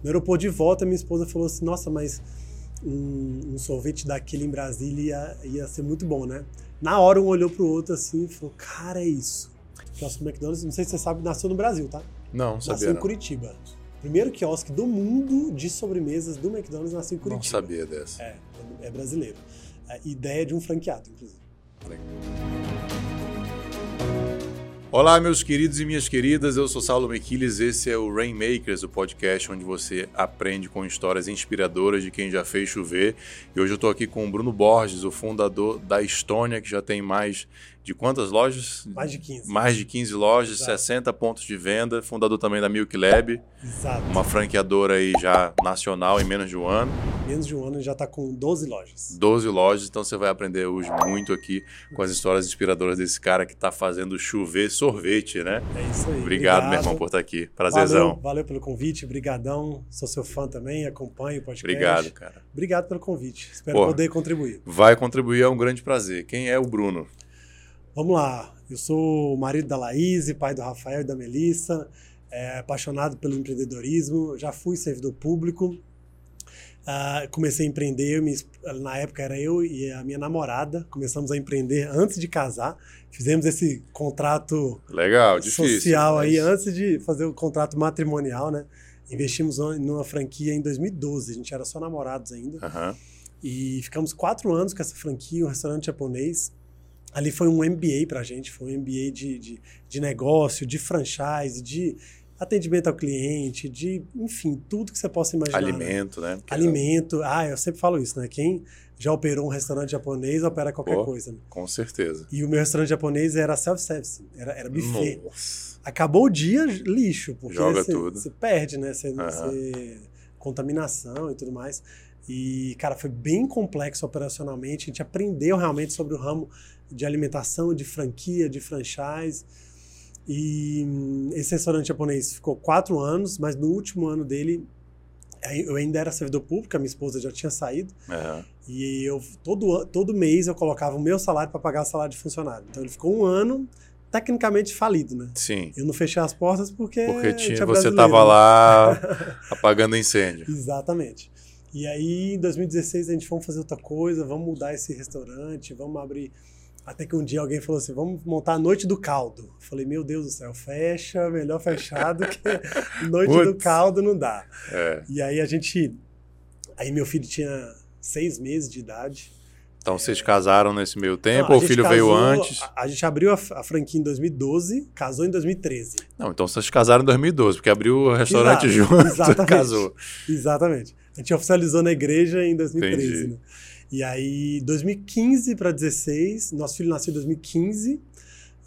No aeroporto de volta, minha esposa falou assim: Nossa, mas um, um sorvete daquele em Brasília ia, ia ser muito bom, né? Na hora, um olhou pro outro assim e falou: Cara, é isso. O quiosque do McDonald's, não sei se você sabe, nasceu no Brasil, tá? Não, sabia. Nasceu em Não. Curitiba. Primeiro quiosque do mundo de sobremesas do McDonald's nasceu em não Curitiba. sabia dessa. É, é brasileiro. É, ideia de um franqueado, inclusive. Olá, meus queridos e minhas queridas, eu sou Saulo Mequiles, esse é o Rainmakers, o podcast onde você aprende com histórias inspiradoras de quem já fez chover. E hoje eu estou aqui com o Bruno Borges, o fundador da Estônia, que já tem mais de quantas lojas? Mais de 15. Mais de 15 lojas, Exato. 60 pontos de venda, fundador também da Milk Lab, Exato. uma franqueadora aí já nacional em menos de um ano. Menos de um ano já está com 12 lojas. 12 lojas, então você vai aprender hoje muito aqui com as histórias inspiradoras desse cara que está fazendo chover sorvete, né? É isso aí. Obrigado, meu irmão, por estar aqui. Prazerzão. Valeu, valeu pelo convite, brigadão. Sou seu fã também, acompanho o podcast. Obrigado, cara. Obrigado pelo convite. Espero Porra. poder contribuir. Vai contribuir, é um grande prazer. Quem é o Bruno? Vamos lá. Eu sou o marido da Laís, pai do Rafael e da Melissa, é, apaixonado pelo empreendedorismo, já fui servidor público. Ah, comecei a empreender, esp- na época era eu e a minha namorada, começamos a empreender antes de casar. Fizemos esse contrato Legal, difícil. social mas- aí antes de fazer o contrato matrimonial, né? Investimos numa franquia em 2012, a gente era só namorados ainda. Aham. E ficamos quatro anos com essa franquia, um restaurante japonês. Ali foi um MBA pra gente, foi um MBA de, de, de negócio, de franchise, de atendimento ao cliente, de, enfim, tudo que você possa imaginar. né? Alimento, né? Porque- Alimento. Ah, eu sempre falo isso, né? Quem já operou um restaurante japonês opera qualquer Pô. coisa. Né? Com certeza. E o meu restaurante japonês era self-service, era, era buffet. Nossa. Acabou o dia, lixo, porque Joga você, tudo. você perde, né? Você, Aham. você- contaminação e tudo mais. E, cara, foi bem complexo operacionalmente. A gente aprendeu realmente sobre o ramo de alimentação, de franquia, de franchise. E hum, esse restaurante japonês ficou quatro anos, mas no último ano dele, aí eu ainda era servidor público, a minha esposa já tinha saído. Aham. E eu todo, todo mês eu colocava o meu salário para pagar o salário de funcionário. Então ele ficou um ano tecnicamente falido, né? Sim. Eu não fechei as portas porque, Porque tinha, você brasileiro, tava né? lá apagando incêndio. Exatamente. E aí, em 2016, a gente vamos fazer outra coisa, vamos mudar esse restaurante, vamos abrir. Até que um dia alguém falou assim: vamos montar a Noite do Caldo. Eu falei: meu Deus do céu, fecha, melhor fechado, que Noite do Putz. Caldo não dá. É. E aí a gente. Aí meu filho tinha seis meses de idade. Então vocês casaram nesse meio tempo Não, ou o filho veio casou- antes? A, a gente abriu a, a franquia em 2012, casou em 2013. Não, então vocês casaram em 2012, porque abriu o restaurante Exato, junto, exatamente. casou. Exatamente. A gente oficializou na igreja em 2013. Entendi. Né? E aí, 2015 para 16, nosso filho nasceu em 2015.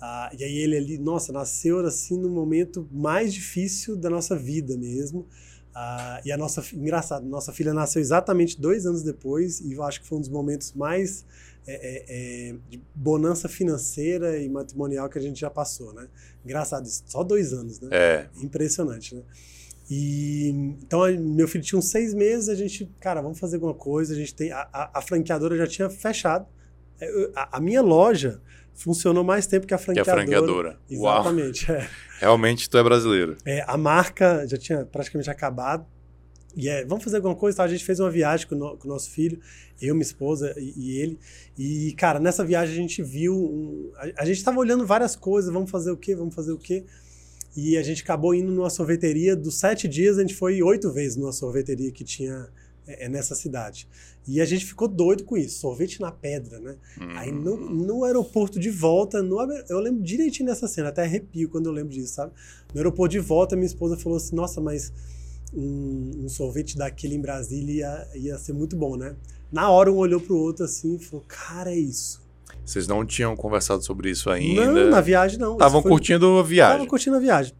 ah, e aí ele ali, nossa, nasceu assim no momento mais difícil da nossa vida mesmo. Ah, e a nossa, engraçado, nossa filha nasceu exatamente dois anos depois e eu acho que foi um dos momentos mais é, é, é, de bonança financeira e matrimonial que a gente já passou, né? Engraçado, isso, só dois anos, né? É, Impressionante, né? E então meu filho tinha uns seis meses, a gente, cara, vamos fazer alguma coisa. A gente tem a, a- a franqueadora já tinha fechado. É, A, a minha loja funcionou mais tempo que a que é a franqueadora. franqueadora. Exatamente. é. realmente tu é brasileiro. É, a marca já tinha praticamente acabado. E é, vamos fazer alguma coisa? Tá? A gente fez uma viagem com o, no- com o nosso filho, eu, minha esposa e, e ele. E, cara, nessa viagem a gente viu. um- a, a gente estava olhando várias coisas, vamos fazer o quê? Vamos fazer o quê? E a gente acabou indo numa sorveteria. Dos sete dias, a gente foi oito vezes numa sorveteria que tinha é, é, nessa cidade. E a gente ficou doido com isso, sorvete na pedra, né? Aí no, no aeroporto de volta, no eu lembro direitinho dessa cena, até arrepio quando eu lembro disso, sabe? No aeroporto de volta, minha esposa falou assim: Nossa, mas um, um sorvete daquele em Brasília ia, ia ser muito bom, né? Na hora, um olhou pro outro assim e falou: Cara, é isso. Vocês não tinham conversado sobre isso ainda? Não, na viagem não. Estavam curtindo a viagem. Tava curtindo a viagem.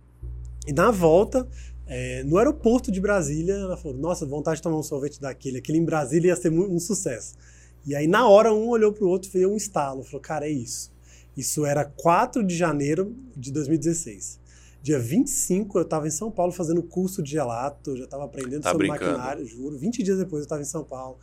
E na volta, é, no aeroporto de Brasília, ela falou: Nossa, vontade de tomar um sorvete daquele. Aquele em Brasília ia ser um sucesso. E aí, na hora, um olhou pro outro e veio um estalo. Falou: Cara, é isso. Isso era 4 de janeiro de 2016. Dia 25, eu estava em São Paulo fazendo curso de gelato, já estava aprendendo Tá sobre brincando. maquinário, juro. 20 dias depois eu estava em São Paulo,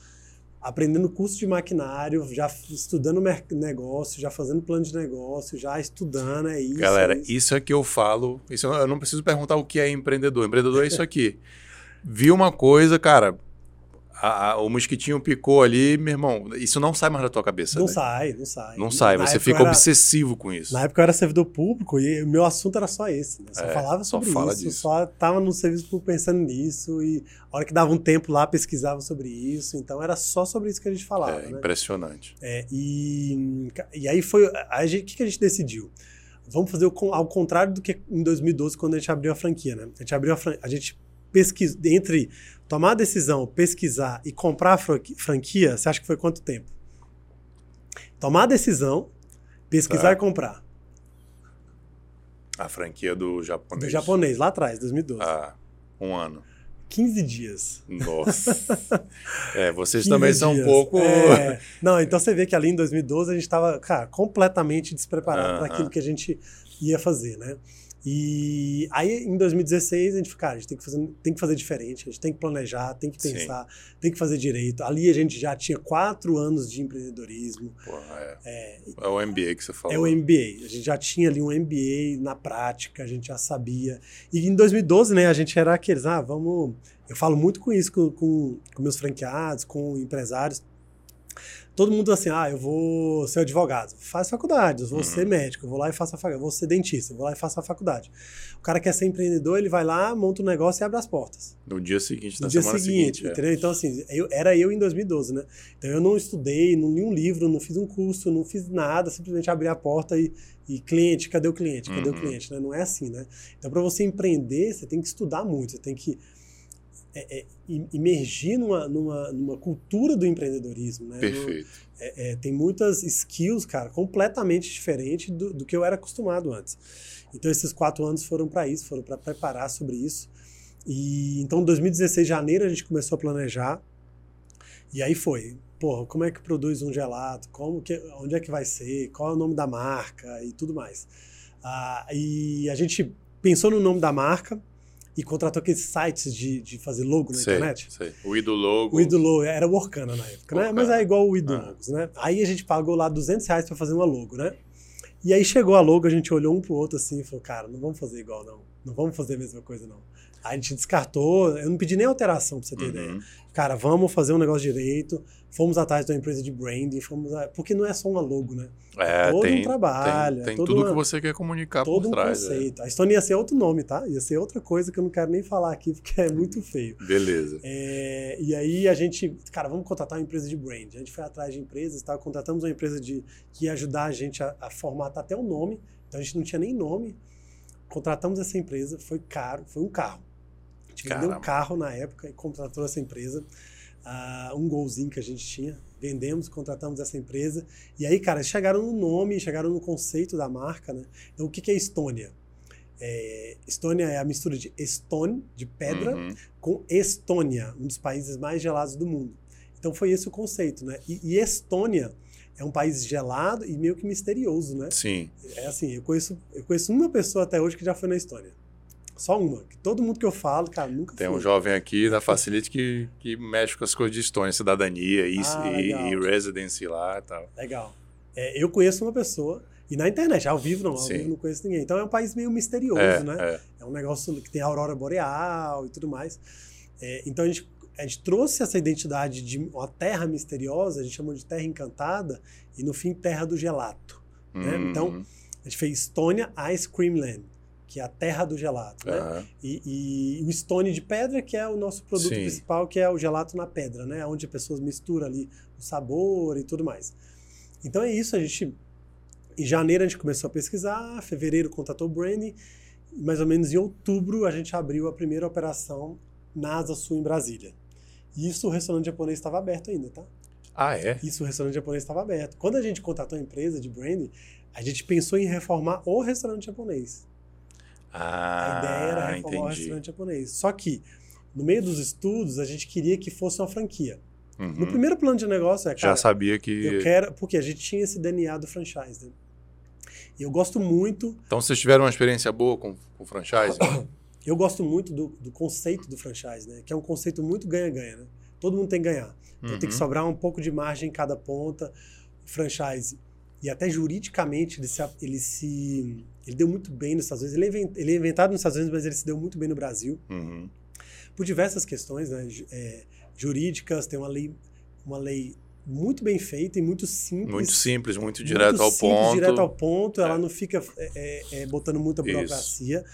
aprendendo curso de maquinário, já estudando negócio, já fazendo plano de negócio, já estudando, é isso. Galera, é isso. isso é que eu falo. Isso eu não- eu não preciso perguntar o que é empreendedor. Empreendedor é isso aqui. viu uma coisa, cara, a, a, o mosquitinho picou ali, meu irmão, isso não sai mais da tua cabeça. Não né? sai, não sai. Não sai, Na você fica era- obsessivo com isso. Na época eu era servidor público e o meu assunto era só esse. Né? Só É, falava só sobre fala isso, disso. só tava no serviço público pensando nisso e a hora que dava um tempo lá pesquisava sobre isso. Então era só sobre isso que a gente falava. É né? impressionante. É, e, e aí foi. O que, que a gente decidiu? Vamos fazer o ao contrário do que em 2012, quando a gente abriu a franquia, né? A gente abriu a franquia. A gente pesquisa. Entre tomar a decisão, pesquisar e comprar a franqui- franquia, você acha que foi quanto tempo? Tomar a decisão, pesquisar Tá. e comprar. A franquia do japonês. Do japonês, lá atrás, 2012. Ah, um ano. 15 dias. Nossa. é, vocês 15 também são um dias. pouco. É. Não, então você vê que ali em 2012 a gente estava, cara, completamente despreparado para Aham. aquilo que a gente ia fazer, né? E aí em 2016 a gente falou, cara, a gente tem que fazer, tem que fazer diferente, a gente tem que planejar, tem que Sim. pensar, tem que fazer direito. Ali a gente já tinha quatro anos de empreendedorismo, Porra, é. é o MBA que você falou. é o MBA. A gente já tinha ali um MBA na prática, a gente já sabia. E em 2012, né, a gente era aqueles, ah, vamos. Eu falo muito com isso com, com, com meus franqueados, com empresários. Todo mundo assim, ah, eu vou ser advogado. Faz faculdade, eu vou Uhum. ser médico, eu vou lá e faço a faculdade. Vou ser dentista, vou lá e faço a faculdade. O cara quer ser empreendedor, ele vai lá, monta um negócio e abre as portas No dia seguinte, no na dia semana seguinte, seguinte. é. entendeu? Então, assim, eu, era eu em 2012, né? Então, eu não estudei, não li um livro, não fiz um curso, não fiz nada, simplesmente abri a porta e, e cliente, cadê o cliente? Cadê Uhum. o cliente? Né? Não é assim, né? Então, para você empreender, você tem que estudar muito, você tem que é, é, im- imergir numa, numa, numa cultura do empreendedorismo, né? No- Perfeito. é, é, tem muitas skills, cara, completamente diferentes do, do que eu era acostumado antes. Então, esses quatro anos foram para isso, foram para preparar sobre isso. E então, em 2016, janeiro, a gente começou a planejar. E aí foi, porra, como é que produz um gelato? Como que, onde é que vai ser? Qual é o nome da marca e tudo mais. Ah, e a gente pensou no nome da marca e contratou aqueles sites de, de fazer logo na Sei, internet. sei. O Ido Logo. O Idolo era o Orkana na época, né? Orkana. Mas é igual o Ido Ah. Logos, né? Aí a gente pagou lá 200 reais pra fazer uma logo, né? E aí chegou a logo, a gente olhou um pro outro assim e falou, cara, não vamos fazer igual não. Não vamos fazer a mesma coisa não. A gente descartou, eu não pedi nem alteração pra você ter Uhum. ideia. Cara, vamos fazer um negócio direito. Fomos atrás de uma empresa de branding, fomos a... porque não é só uma logo, né? É, todo um tem, trabalho, Tem, é tem todo tudo uma- que você quer comunicar Todo por um trás. é. conceito. A Estônia ia ser outro nome, tá? Ia ser outra coisa que eu não quero nem falar aqui porque é muito feio. Beleza. É, e aí a gente, cara, vamos contratar uma empresa de brand. A gente foi atrás de empresas, tá? contratamos uma empresa de, que ia ajudar a gente a, a formatar até o nome. Então a gente não tinha nem nome. Contratamos essa empresa, foi caro, foi um carro. Gente vendeu um Caramba. carro na época e contratou essa empresa. Ah, um golzinho que a gente tinha. Vendemos, contratamos essa empresa. E aí, cara, chegaram no nome, chegaram no conceito da marca, né? Então, o que que é Estônia? É, Estônia é a mistura de Stone, de pedra, Uhum. com Estônia, um dos países mais gelados do mundo. Então foi esse o conceito, né? E, e Estônia é um país gelado e meio que misterioso, né? Sim. É assim, eu conheço, eu conheço uma pessoa até hoje que já foi na Estônia. Só uma. Que todo mundo que eu falo, cara, nunca Tem um foi. jovem aqui da Facility que, que mexe com as coisas de Estônia, cidadania e, Ah, e, e residency lá e tal. Legal. É, eu conheço uma pessoa, e na internet, ao vivo não, ao Sim. vivo não conheço ninguém. Então é um país meio misterioso, É, né? é. É um negócio que tem a aurora boreal e tudo mais. É, então a gente, a gente trouxe essa identidade de uma terra misteriosa, a gente chamou de terra encantada, e no fim, terra do gelato. né? Hum, Então, A gente fez Estônia Ice Cream Land, que é a terra do gelato. Né? E, e o Stone de pedra, que é o nosso produto Sim. principal, que é o gelato na pedra, né? Onde as pessoas misturam ali o sabor e tudo mais. Então é isso, a gente. Em janeiro a gente começou a pesquisar, fevereiro contatou o branding, e mais ou menos em outubro a gente abriu a primeira operação na Asa Sul em Brasília. E isso o restaurante japonês estava aberto ainda, tá? Ah, é? Isso o restaurante japonês estava aberto. Quando a gente contratou a empresa de branding, a gente pensou em reformar o restaurante japonês. Ah, A ideia era reformar o entendi. restaurante japonês. Só que, no meio dos estudos, a gente queria que fosse uma franquia. Uhum. No primeiro plano de negócio é, Já cara, sabia que. eu quero... Porque a gente tinha esse DNA do franchise, né? E eu gosto muito, Então vocês tiveram uma experiência boa com, com franchise? eu gosto muito do, do conceito do franchise, né? Que é um conceito muito ganha-ganha, né? Todo mundo tem que ganhar. Então tem que Uhum. sobrar um pouco de margem em cada ponta. O franchise. E até juridicamente ele se, ele se. Ele deu muito bem nos Estados Unidos. Ele é ele é inventado nos Estados Unidos, mas ele se deu muito bem no Brasil. Uhum. por diversas questões né, é, jurídicas, tem uma lei, uma lei muito bem feita e muito simples. Muito simples, muito direto muito ao simples, ponto. direto ao ponto, ela é. não fica é, é, é botando muita burocracia.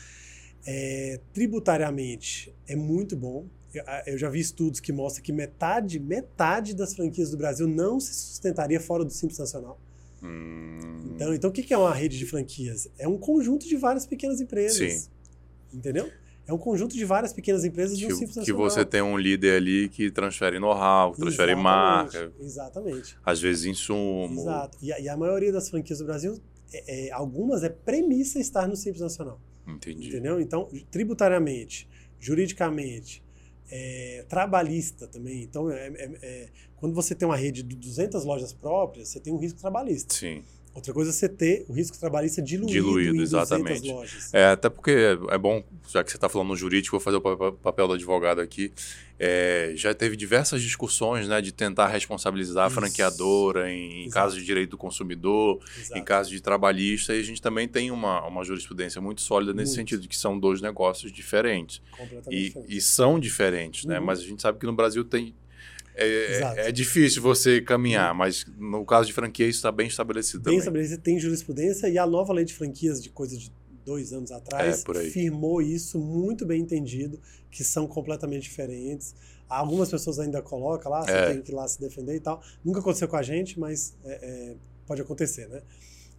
Tributariamente é muito bom. Eu, eu, já vi estudos que mostram que metade, metade das franquias do Brasil não se sustentaria fora do Simples Nacional. Hum. Então, então, o que é uma rede de franquias? É um conjunto de várias pequenas empresas. Sim. Entendeu? É um conjunto de várias pequenas empresas que, no Simples Que você tem um líder ali que transfere know-how, que transfere exatamente, marca. Exatamente. Às vezes insumo. Exato. E a, e a maioria das franquias do Brasil, é, é, algumas é premissa estar no Simples Nacional. Entendi. Entendeu? Então, tributariamente, juridicamente, é, trabalhista também. Então, é, é, é quando você tem uma rede de 200 lojas próprias, você tem um risco trabalhista. Sim. Outra coisa é você ter o risco trabalhista diluído, diluído exatamente. lojas. É, até porque é bom, já que você está falando no jurídico, vou fazer o papel do advogado aqui. É, já teve diversas discussões né, de tentar responsabilizar Isso. a franqueadora em, em casos de direito do consumidor, Exato. em casos de trabalhista, e a gente também tem uma, uma jurisprudência muito sólida nesse muito. sentido, que são dois negócios diferentes. E, e, são diferentes, né? Uhum. Mas a gente sabe que no Brasil tem é, é, difícil você caminhar, mas no caso de franquia isso está bem estabelecido bem também. estabelecido, tem jurisprudência e a nova lei de franquias de coisa de dois anos atrás é, firmou isso muito bem entendido, que são completamente diferentes. Algumas pessoas ainda colocam lá, você é. tem que ir lá se defender e tal. Nunca aconteceu com a gente, mas é, é pode acontecer, né?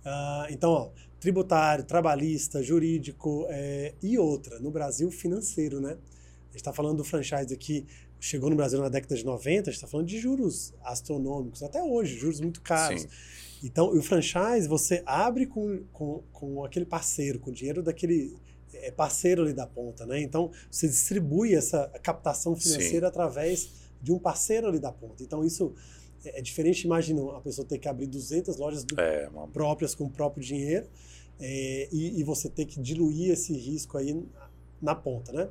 Uh, então, ó, tributário, trabalhista, jurídico é, e outra. No Brasil, financeiro, né? A gente está falando do franchise aqui chegou no Brasil na década de 90, a gente está falando de juros astronômicos, até hoje, juros muito caros. Sim. Então, o franchise, você abre com, com, com aquele parceiro, com o dinheiro daquele é, parceiro ali da ponta, né? Então, você distribui essa captação financeira Sim. através de um parceiro ali da ponta. Então, isso é, é diferente, imagina a pessoa ter que abrir 200 lojas do, é, próprias com o próprio dinheiro é, e, e você ter que diluir esse risco aí na ponta, né?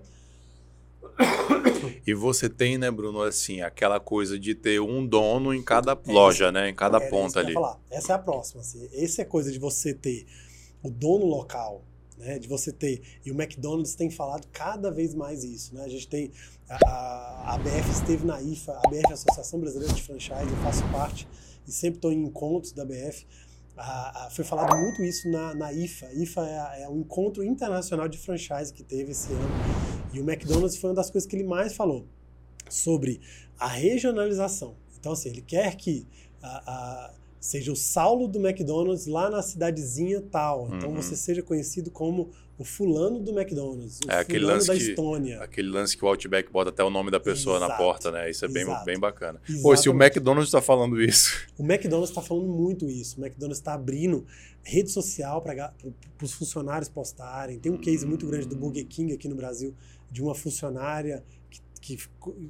E você tem, né, Bruno, assim, aquela coisa de ter um dono em cada é loja, né? Em cada é, ponta ali. Falar. Essa é a próxima. Assim. Essa é a coisa de você ter o dono local, né? De você ter. E o McDonald's tem falado cada vez mais isso, né? A gente tem. A, a, esteve na IFA, a BF Associação Brasileira de Franchise, eu faço parte e sempre estou em encontros da BF. A, a, foi falado muito isso na, na IFA. IFA é, é o encontro internacional de franchise que teve esse ano. E o McDonald's foi uma das coisas que ele mais falou sobre a regionalização. Então, assim, ele quer que a, seja o Saulo do McDonald's lá na cidadezinha tal. Então, uhum. você seja conhecido como o fulano do McDonald's, o é, aquele lance da Estônia. Que, aquele lance que o Outback bota até o nome da pessoa exato, na porta, né? Isso é bem, bem bacana. Exatamente. Pô, se o McDonald's está falando isso... O McDonald's está falando muito isso. O McDonald's está abrindo rede social para os funcionários postarem. Tem um case muito grande do Burger King aqui no Brasil, de uma funcionária que, que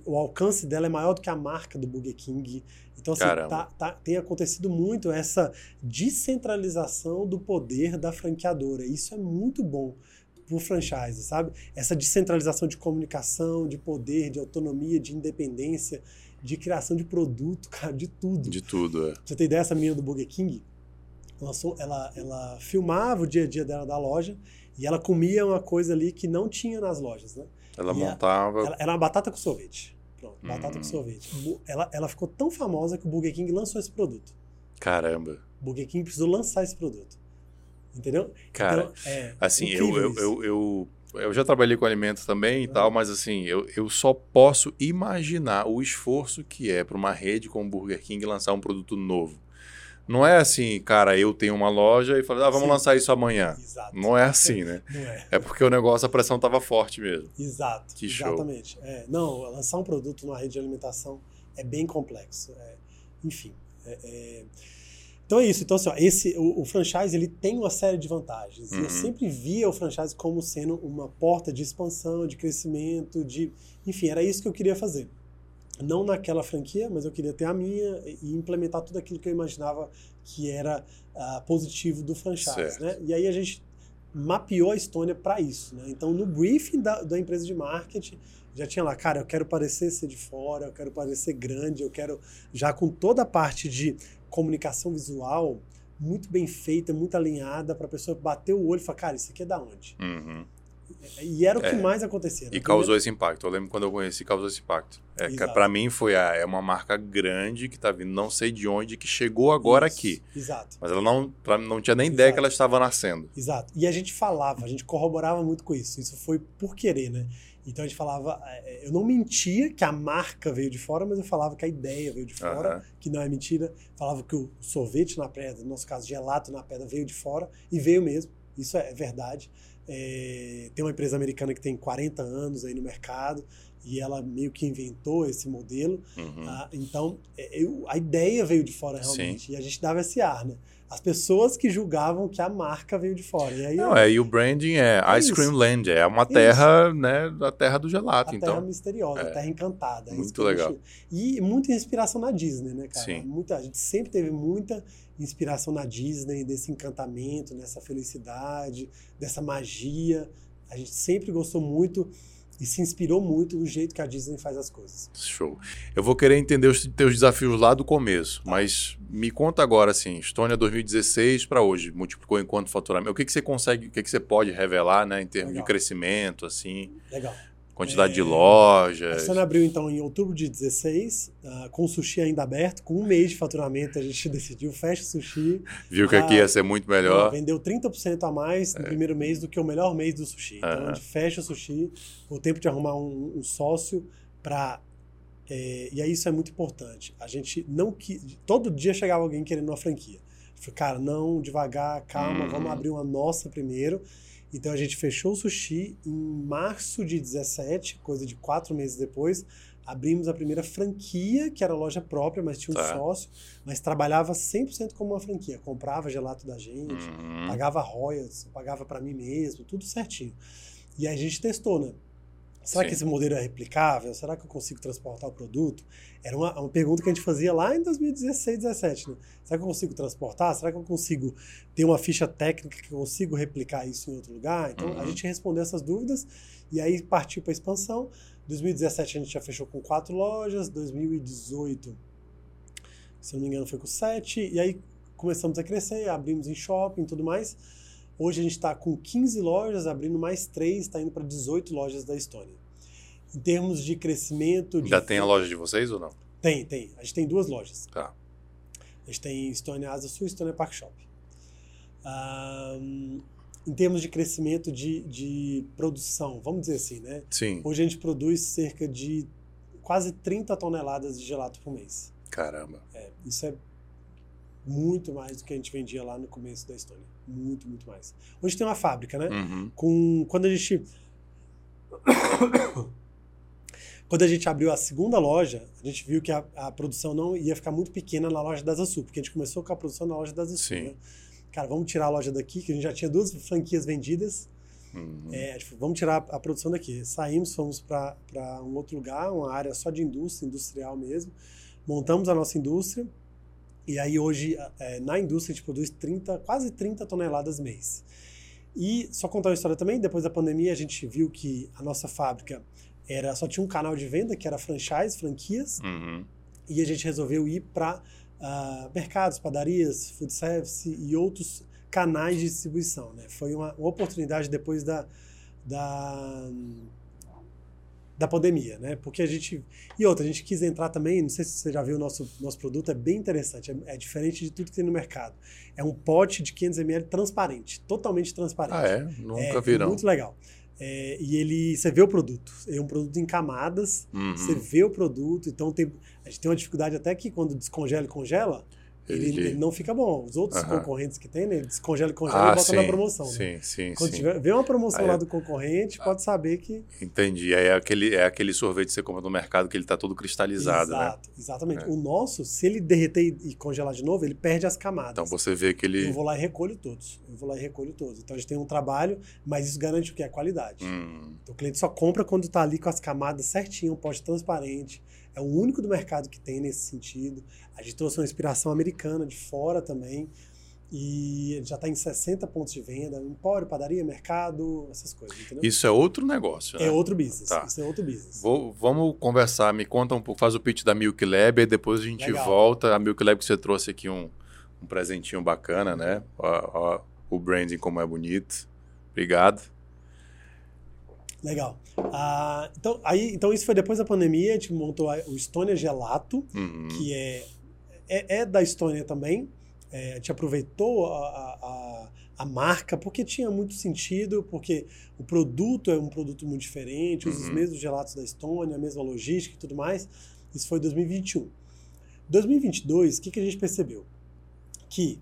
o alcance dela é maior do que a marca do Burger King. Então, assim, tá, tá, tem acontecido muito essa descentralização do poder da franqueadora. Isso é muito bom pro franchise, sabe? Essa descentralização de comunicação, de poder, de autonomia, de independência, de criação de produto, cara, de tudo. De tudo, é. Você ter ideia, essa menina do Burger King, ela, ela, ela filmava o dia a dia dela da loja e ela comia uma coisa ali que não tinha nas lojas, né? Ela e montava. Ela, era uma batata com sorvete. Pronto, hum. batata com sorvete. Ela, ela ficou tão famosa que o Burger King lançou esse produto. Caramba. O Burger King precisou lançar esse produto. Entendeu? Cara, então, é, assim, eu, eu, eu, eu, eu, já trabalhei com alimentos também e tal, mas assim, eu, eu só posso imaginar o esforço que é para uma rede como o Burger King lançar um produto novo. Não é assim, cara, eu tenho uma loja e falo, ah, vamos Sim. lançar isso amanhã. Exato. Não é assim, né? É. É porque o negócio, a pressão estava forte mesmo. Exato. Que show. Exatamente. É, não, lançar um produto numa rede de alimentação é bem complexo. É, enfim. É, é, então é isso. Então, assim, ó, esse, o, o, franchise ele tem uma série de vantagens. Uhum. Eu sempre via o franchise como sendo uma porta de expansão, de crescimento, de. Enfim, era isso que eu queria fazer não naquela franquia, mas eu queria ter a minha e implementar tudo aquilo que eu imaginava que era uh, positivo do franchise, né? E aí a gente mapeou a Estônia para isso, né? Então no briefing da, da empresa de marketing já tinha lá, cara, eu quero parecer ser de fora, eu quero parecer grande, eu quero já com toda a parte de comunicação visual muito bem feita, muito alinhada para a pessoa bater o olho e falar, cara, isso aqui é da onde? Uhum. E era o que É. mais acontecia. né? E causou esse impacto. Eu lembro quando eu conheci, causou esse impacto. É, para mim foi a- é uma marca grande que tá vindo, não sei de onde, que chegou agora Isso, aqui. Exato. Mas ela não, pra- não tinha nem ideia Exato. que ela estava nascendo. Exato. E a gente falava, a gente corroborava muito com isso. Isso foi por querer, né? Então a gente falava, é, eu não mentia que a marca veio de fora, mas eu falava que a ideia veio de fora, Aham. que não é mentira. Falava que o sorvete na pedra, no nosso caso, gelato na pedra, veio de fora e veio mesmo. Isso é verdade. É, tem uma empresa americana que tem 40 anos aí no mercado e ela meio que inventou esse modelo. Uhum. Ah, então, é, eu- a ideia veio de fora realmente. E a gente dava esse ar, né? As pessoas que julgavam que a marca veio de fora. E aí Não, é, e o branding é, É Ice isso. Cream Land, é uma Isso. terra, né, da terra do gelato, a então. terra misteriosa, é. a terra encantada. é Muito isso a legal. E muita inspiração na Disney, né, cara? Sim. Muita, a gente sempre teve muita inspiração na Disney, desse encantamento, nessa felicidade, dessa magia. A gente sempre gostou muito e se inspirou muito no jeito que a Disney faz as coisas. Show. Eu vou querer entender os teus desafios lá do começo, Tá. mas me conta agora assim, Estônia 2016 para hoje, multiplicou em quanto faturamento? O que que você consegue, o que que você pode revelar, né, em termos Legal. de crescimento, assim, Legal. Quantidade É, de A lojas? Sony abriu então em outubro de 16, ah, com o sushi ainda aberto, com um mês de faturamento a gente decidiu fecha o sushi. Viu que aqui Ah, ia ser muito melhor? Vendeu 30% a mais no primeiro mês do que o melhor mês do sushi. Então Aham. a gente fecha o sushi, o tempo de arrumar um, um sócio para e aí isso é muito importante. A gente não que todo dia chegava alguém querendo uma franquia. Eu falei, cara, não, devagar, calma, Hum. vamos abrir uma nossa primeiro. Então a gente fechou o sushi em março de 17, coisa de quatro meses depois. Abrimos a primeira franquia, que era loja própria, mas tinha um Tá. sócio, mas trabalhava 100% como uma franquia. Comprava gelato da gente, Uhum. pagava royalties, pagava para mim mesmo, tudo certinho. E aí a gente testou, né? Será Sim. que esse modelo é replicável? Será que eu consigo transportar o produto? Era uma, uma pergunta que a gente fazia lá em 2016, 2017. Né? Será que eu consigo transportar? Será que eu consigo ter uma ficha técnica que eu consigo replicar isso em outro lugar? Então a Uhum. gente respondeu essas dúvidas e aí partiu para a expansão. 2017 a gente já fechou com quatro lojas, 2018, se eu não me engano, foi com sete, e aí começamos a crescer, abrimos em shopping e tudo mais. Hoje a gente está com 15 lojas, abrindo mais três, está indo para 18 lojas da Estônia. Em termos de crescimento. De... Já tem a loja de vocês ou não? Tem, tem. A gente tem duas lojas. Tá. A gente tem Estônia Asa Sul e Estônia Park Shop. Ahn, em termos de crescimento de, de produção, vamos dizer assim, né? Sim. Hoje a gente produz cerca de quase 30 toneladas de gelato por mês. Caramba. É, isso é muito mais do que a gente vendia lá no começo da Estônia. Muito, muito mais. Hoje tem uma fábrica, né? Uhum. Com, quando a gente. quando a gente abriu a segunda loja, a gente viu que a, a produção não ia ficar muito pequena na loja da Asa Sul, porque a gente começou com a produção na loja da Asa Sul. Sim. Né? Cara, vamos tirar a loja daqui, que a gente já tinha duas franquias vendidas. Uhum. É, tipo, vamos tirar a produção daqui. Saímos, fomos para um outro lugar, uma área só de indústria, industrial mesmo. Montamos a nossa indústria. E aí hoje, é, na indústria, a gente produz 30, quase 30 toneladas mês. E só contar uma história também, depois da pandemia a gente viu que a nossa fábrica era só tinha um canal de venda, que era franchise, franquias, Uhum. e a gente resolveu ir para mercados, padarias, food service e outros canais de distribuição. Né? Foi uma, uma oportunidade depois da, da, da pandemia, né? Porque a gente. E outra, a gente quis entrar também, não sei se você já viu o nosso, nosso produto, é bem interessante, é, é diferente de tudo que tem no mercado. É um pote de 500ml transparente, totalmente transparente. Ah, é? Nunca é, viram. Muito legal. É, e ele, você vê o produto, é um produto em camadas, Uhum. você vê o produto, então tem, a gente tem uma dificuldade até que quando descongela e congela, ele, Ele- ele não fica bom. Os outros Aham. concorrentes que tem, né, ele descongela e congela e bota na promoção. né? Sim, sim, Quando sim. tiver, vê uma promoção Aí lá é- do concorrente, pode saber que. Entendi. Aí é aquele, é aquele sorvete que você compra no mercado que ele tá todo cristalizado, né? Exato, exatamente. É. O nosso, se ele derreter e e congelar de novo, ele perde as camadas. Então você vê que ele. Eu vou lá e recolho todos. Eu vou lá e recolho todos. Então a gente tem um trabalho, mas isso garante o que? A qualidade. Hum, Então, o cliente só compra quando está ali com as camadas certinho, um pote transparente. É o único do mercado que tem nesse sentido. A gente trouxe uma inspiração americana de fora também. E já está em 60 pontos de venda, empório, padaria, mercado, essas coisas, entendeu? Isso é outro negócio, né? É outro business. Tá. Isso é outro business. Vou- vamos conversar, me conta um pouco, faz o pitch da Milk Lab e depois a gente Legal. volta. A Milk Lab que você trouxe aqui um, um presentinho bacana, né? Ó, ó, o branding como é bonito. Obrigado. Legal. Ah, então, aí, então, isso foi depois da pandemia, a gente montou a- o Estônia Gelato, Uhum. que é, é, é da Estônia também. É, a gente aproveitou a, a, a- marca porque tinha muito sentido, porque o produto é um produto muito diferente, usa os Uhum. mesmos gelatos da Estônia, a mesma logística e tudo mais. Isso foi em 2021. 2022, o que, que a gente percebeu? Que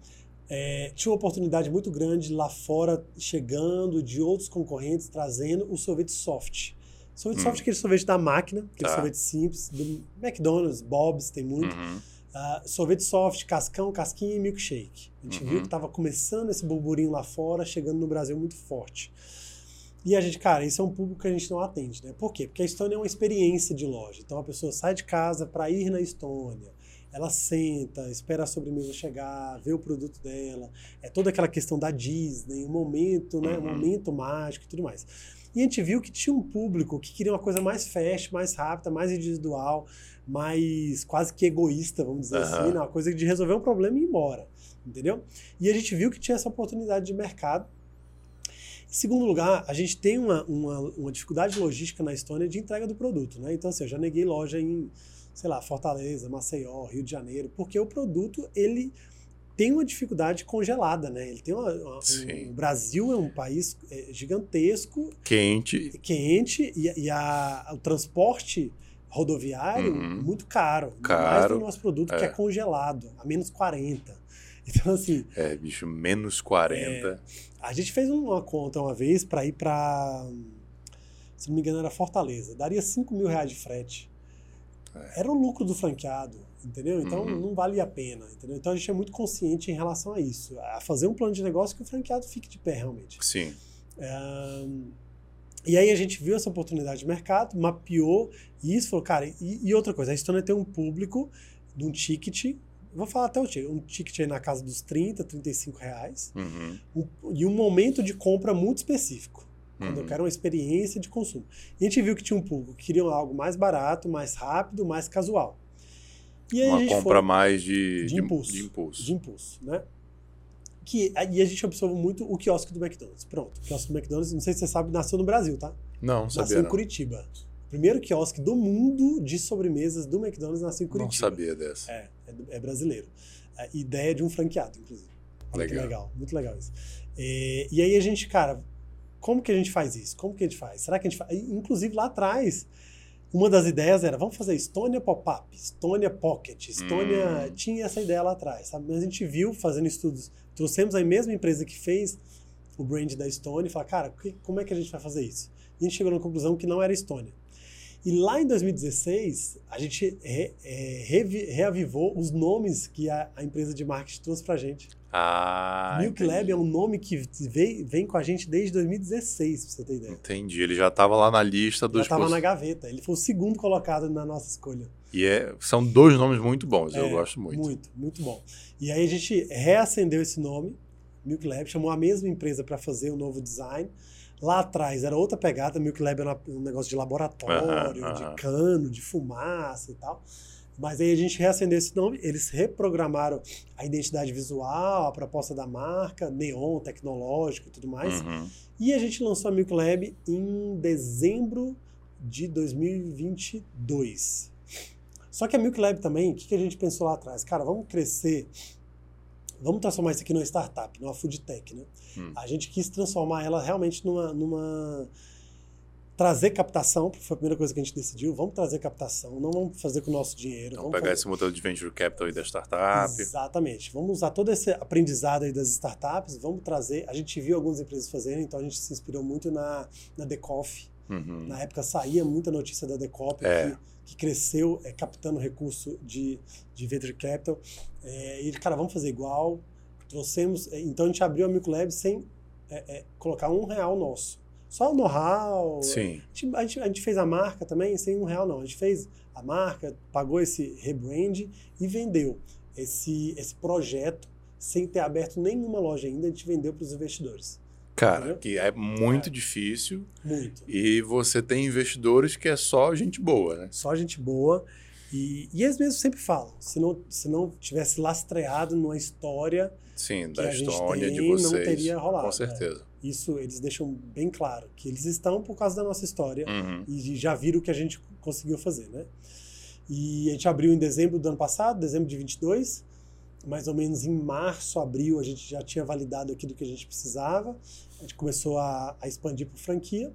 é, tinha uma oportunidade muito grande lá fora, chegando de outros concorrentes, trazendo o sorvete soft. Sorvete Hum. soft é aquele sorvete da máquina, aquele Tá. sorvete simples, do McDonald's, Bob's, tem muito. Uhum. Ah, sorvete soft, cascão, casquinha e milkshake. A gente Uhum. viu que estava começando esse burburinho lá fora, chegando no Brasil muito forte. E a gente, cara, esse é um público que a gente não atende, né? Por quê? Porque a Estônia é uma experiência de loja. Então a pessoa sai de casa para ir na Estônia, ela senta, espera a sobremesa chegar, vê o produto dela. É toda aquela questão da Disney, um momento, né? Um Uhum. momento mágico e tudo mais. E a gente viu que tinha um público que queria uma coisa mais fast, mais rápida, mais individual, mais quase que egoísta, vamos dizer Aham. assim, né? uma coisa de resolver um problema e ir embora, entendeu? E a gente viu que tinha essa oportunidade de mercado. Em segundo lugar, a gente tem uma, uma, uma dificuldade logística na Estônia de entrega do produto, né? Então, assim, eu já neguei loja em, sei lá, Fortaleza, Maceió, Rio de Janeiro, porque o produto, ele tem uma dificuldade congelada, né? Ele tem uma... uma- um- o Brasil é um país é, gigantesco, Quente. quente e, e a- o transporte rodoviário Uhum. muito caro. Caro, Mais do nosso produto que é. é congelado, a menos 40. Então, assim, É, bicho, menos 40. a gente fez uma conta uma vez para ir para, se não me engano, era Fortaleza. Daria 5 mil reais de frete. Era o lucro do franqueado, entendeu? Então. Uhum. não valia a pena, entendeu? Então a gente é muito consciente em relação a isso, a fazer um plano de negócio que o franqueado fique de pé realmente. Sim. E aí a gente viu essa oportunidade de mercado, mapeou isso, falou, cara, e, e outra coisa, a Estônia tem um público de um ticket, vou falar até o ticket, um ticket aí na casa dos 30, 35 reais, Uhum. um- e um momento de compra muito específico, quando eu Uhum. quero uma experiência de consumo. E a gente viu que tinha um público que queria algo mais barato, mais rápido, mais casual. E aí a Uma gente compra foi, mais de, de impulso. de impulso. de impulso, né? Que, e a gente observou muito o quiosque do McDonald's. Pronto, o quiosque do McDonald's, não sei se você sabe, nasceu no Brasil, tá? Não, Nasceu sabia em não. Curitiba. O primeiro quiosque do mundo de sobremesas do McDonald's nasceu em Curitiba. Não sabia dessa. É, é, é brasileiro. É, ideia de um franqueado, inclusive. Muito Legal. legal, muito legal isso. É, e aí a gente, cara, como que a gente faz isso? Como que a gente faz? Será que a gente faz? Inclusive lá atrás, uma das ideias era, vamos fazer Estônia Pop-Up, Estônia Pocket, Estônia... Hum. Tinha essa ideia lá atrás, sabe? Mas a gente viu fazendo estudos, trouxemos a mesma empresa que fez o brand da Estônia e falou, cara, que- como é que a gente vai fazer isso? E a gente chegou na conclusão que não era Estônia. E lá em 2016, a gente re- é, reavivou os nomes que a, a empresa de marketing trouxe pra gente. Ah, Milk entendi. Lab é um nome que vem, vem com a gente desde 2016, pra você ter ideia. Entendi. Ele já estava lá na lista Já dos. estava poss- na gaveta. Ele foi o segundo colocado na nossa escolha. E é, são dois nomes muito bons. eu É, gosto muito. Muito, muito bom. E aí a gente reacendeu esse nome, Milk Lab, chamou a mesma empresa para fazer o novo design. Lá atrás era outra pegada, Milk Lab era um negócio de laboratório, Aham, aham. de cano, de fumaça e tal. Mas aí a gente reacendeu esse nome, eles reprogramaram a identidade visual, a proposta da marca, neon, tecnológico e tudo mais. Uhum. E a gente lançou a Milk Lab em dezembro de 2022. Só que a Milk Lab também, o que que a gente pensou lá atrás? Cara, vamos crescer, vamos transformar isso aqui numa startup, numa food tech, né? Hum. A gente quis transformar ela realmente numa, numa trazer captação, porque foi a primeira coisa que a gente decidiu. Vamos trazer captação, não vamos fazer com o nosso dinheiro. Então, vamos pegar fazer- esse modelo de venture capital aí da startup. Exatamente. Vamos usar todo esse aprendizado aí das startups, vamos trazer. A gente viu algumas empresas fazendo, então a gente se inspirou muito na, na Decoff. Uhum. Na época saía muita notícia da Decop É. que, que cresceu é, captando recurso de, de venture capital. É, e, cara, vamos fazer igual. Trouxemos. é, então a gente abriu a Milcolab sem é, é, colocar um real nosso. Só o know-how. Sim. A gente, a, gente, a gente fez a marca também sem um real, não. A gente fez a marca, pagou esse rebrand e vendeu esse, esse projeto sem ter aberto nenhuma loja ainda. A gente vendeu para os investidores. Cara, Entendeu? que é muito difícil Muito. e você tem investidores que é só gente boa, né? Só gente boa. E, e eles mesmos sempre falam: se não, se não tivesse lastreado numa história, Sim, da a gente Estônia, de tem, não vocês. teria rolado, Com é. certeza. Isso eles deixam bem claro, que eles estão por causa da nossa história Uhum. e já viram o que a gente conseguiu fazer, né? E a gente abriu em dezembro do ano passado, dezembro de 22, mais ou menos em março, abril, a gente já tinha validado aquilo que a gente precisava. A gente começou a, a expandir para franquia.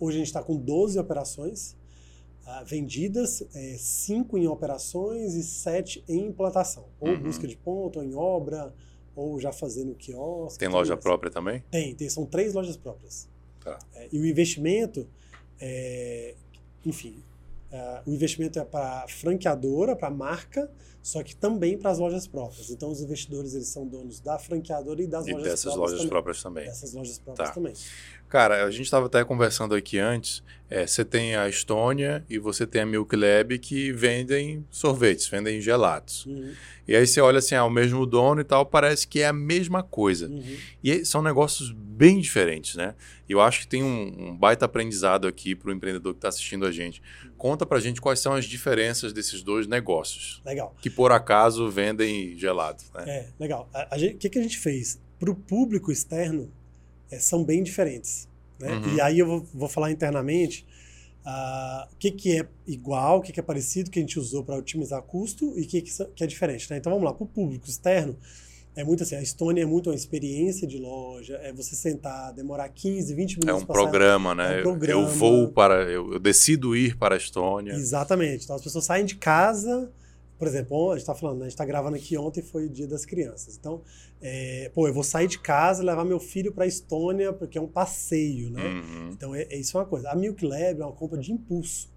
Hoje a gente está com 12 operações ah, vendidas, 5 em operações e 7 em implantação. Ou Uhum. busca de ponto, ou em obra, ou já fazendo quiosque. Tem loja mais. própria também? Tem, tem, são três lojas próprias. Tá. É, e o investimento, é, enfim, é, o investimento é para franqueadora, para marca, só que também para as lojas próprias. Então, os investidores eles são donos da franqueadora e das E lojas dessas próprias lojas também. próprias também. Dessas lojas próprias Tá. também. Cara, a gente estava até conversando aqui antes. é, você tem a Estônia e você tem a Milk Lab que vendem sorvetes, vendem gelatos. Uhum, E aí você olha assim, ah, o mesmo dono e tal, parece que é a mesma coisa. uhum. E são negócios bem diferentes, né? E eu acho que tem um, um baita aprendizado aqui para o empreendedor que está assistindo a gente. Conta pra gente quais são as diferenças desses dois negócios, Legal. que por acaso vendem gelado, né? É, legal. A- a O que, que a gente fez? Para o público externo, é, são bem diferentes. né? Uhum. E aí eu vou, vou falar internamente ah, o que, que é igual, o que, que é parecido, que a gente usou para otimizar custo e o que, que, que é diferente. Né? Então vamos lá, para o público externo, é muito assim, a Estônia é muito uma experiência de loja, é você sentar, demorar 15, 20 É minutos um pra sair- programa, né? É um Eu- programa. Eu vou para. Eu, eu decido ir para a Estônia. Exatamente. Então as pessoas saem de casa, por exemplo, a gente está falando, né, a gente está gravando aqui ontem foi o dia das crianças. Então, é, pô, eu vou sair de casa, levar meu filho para a Estônia porque é um passeio, né? Uhum. Então é, é- isso é uma coisa. A Milk Lab é uma compra de impulso.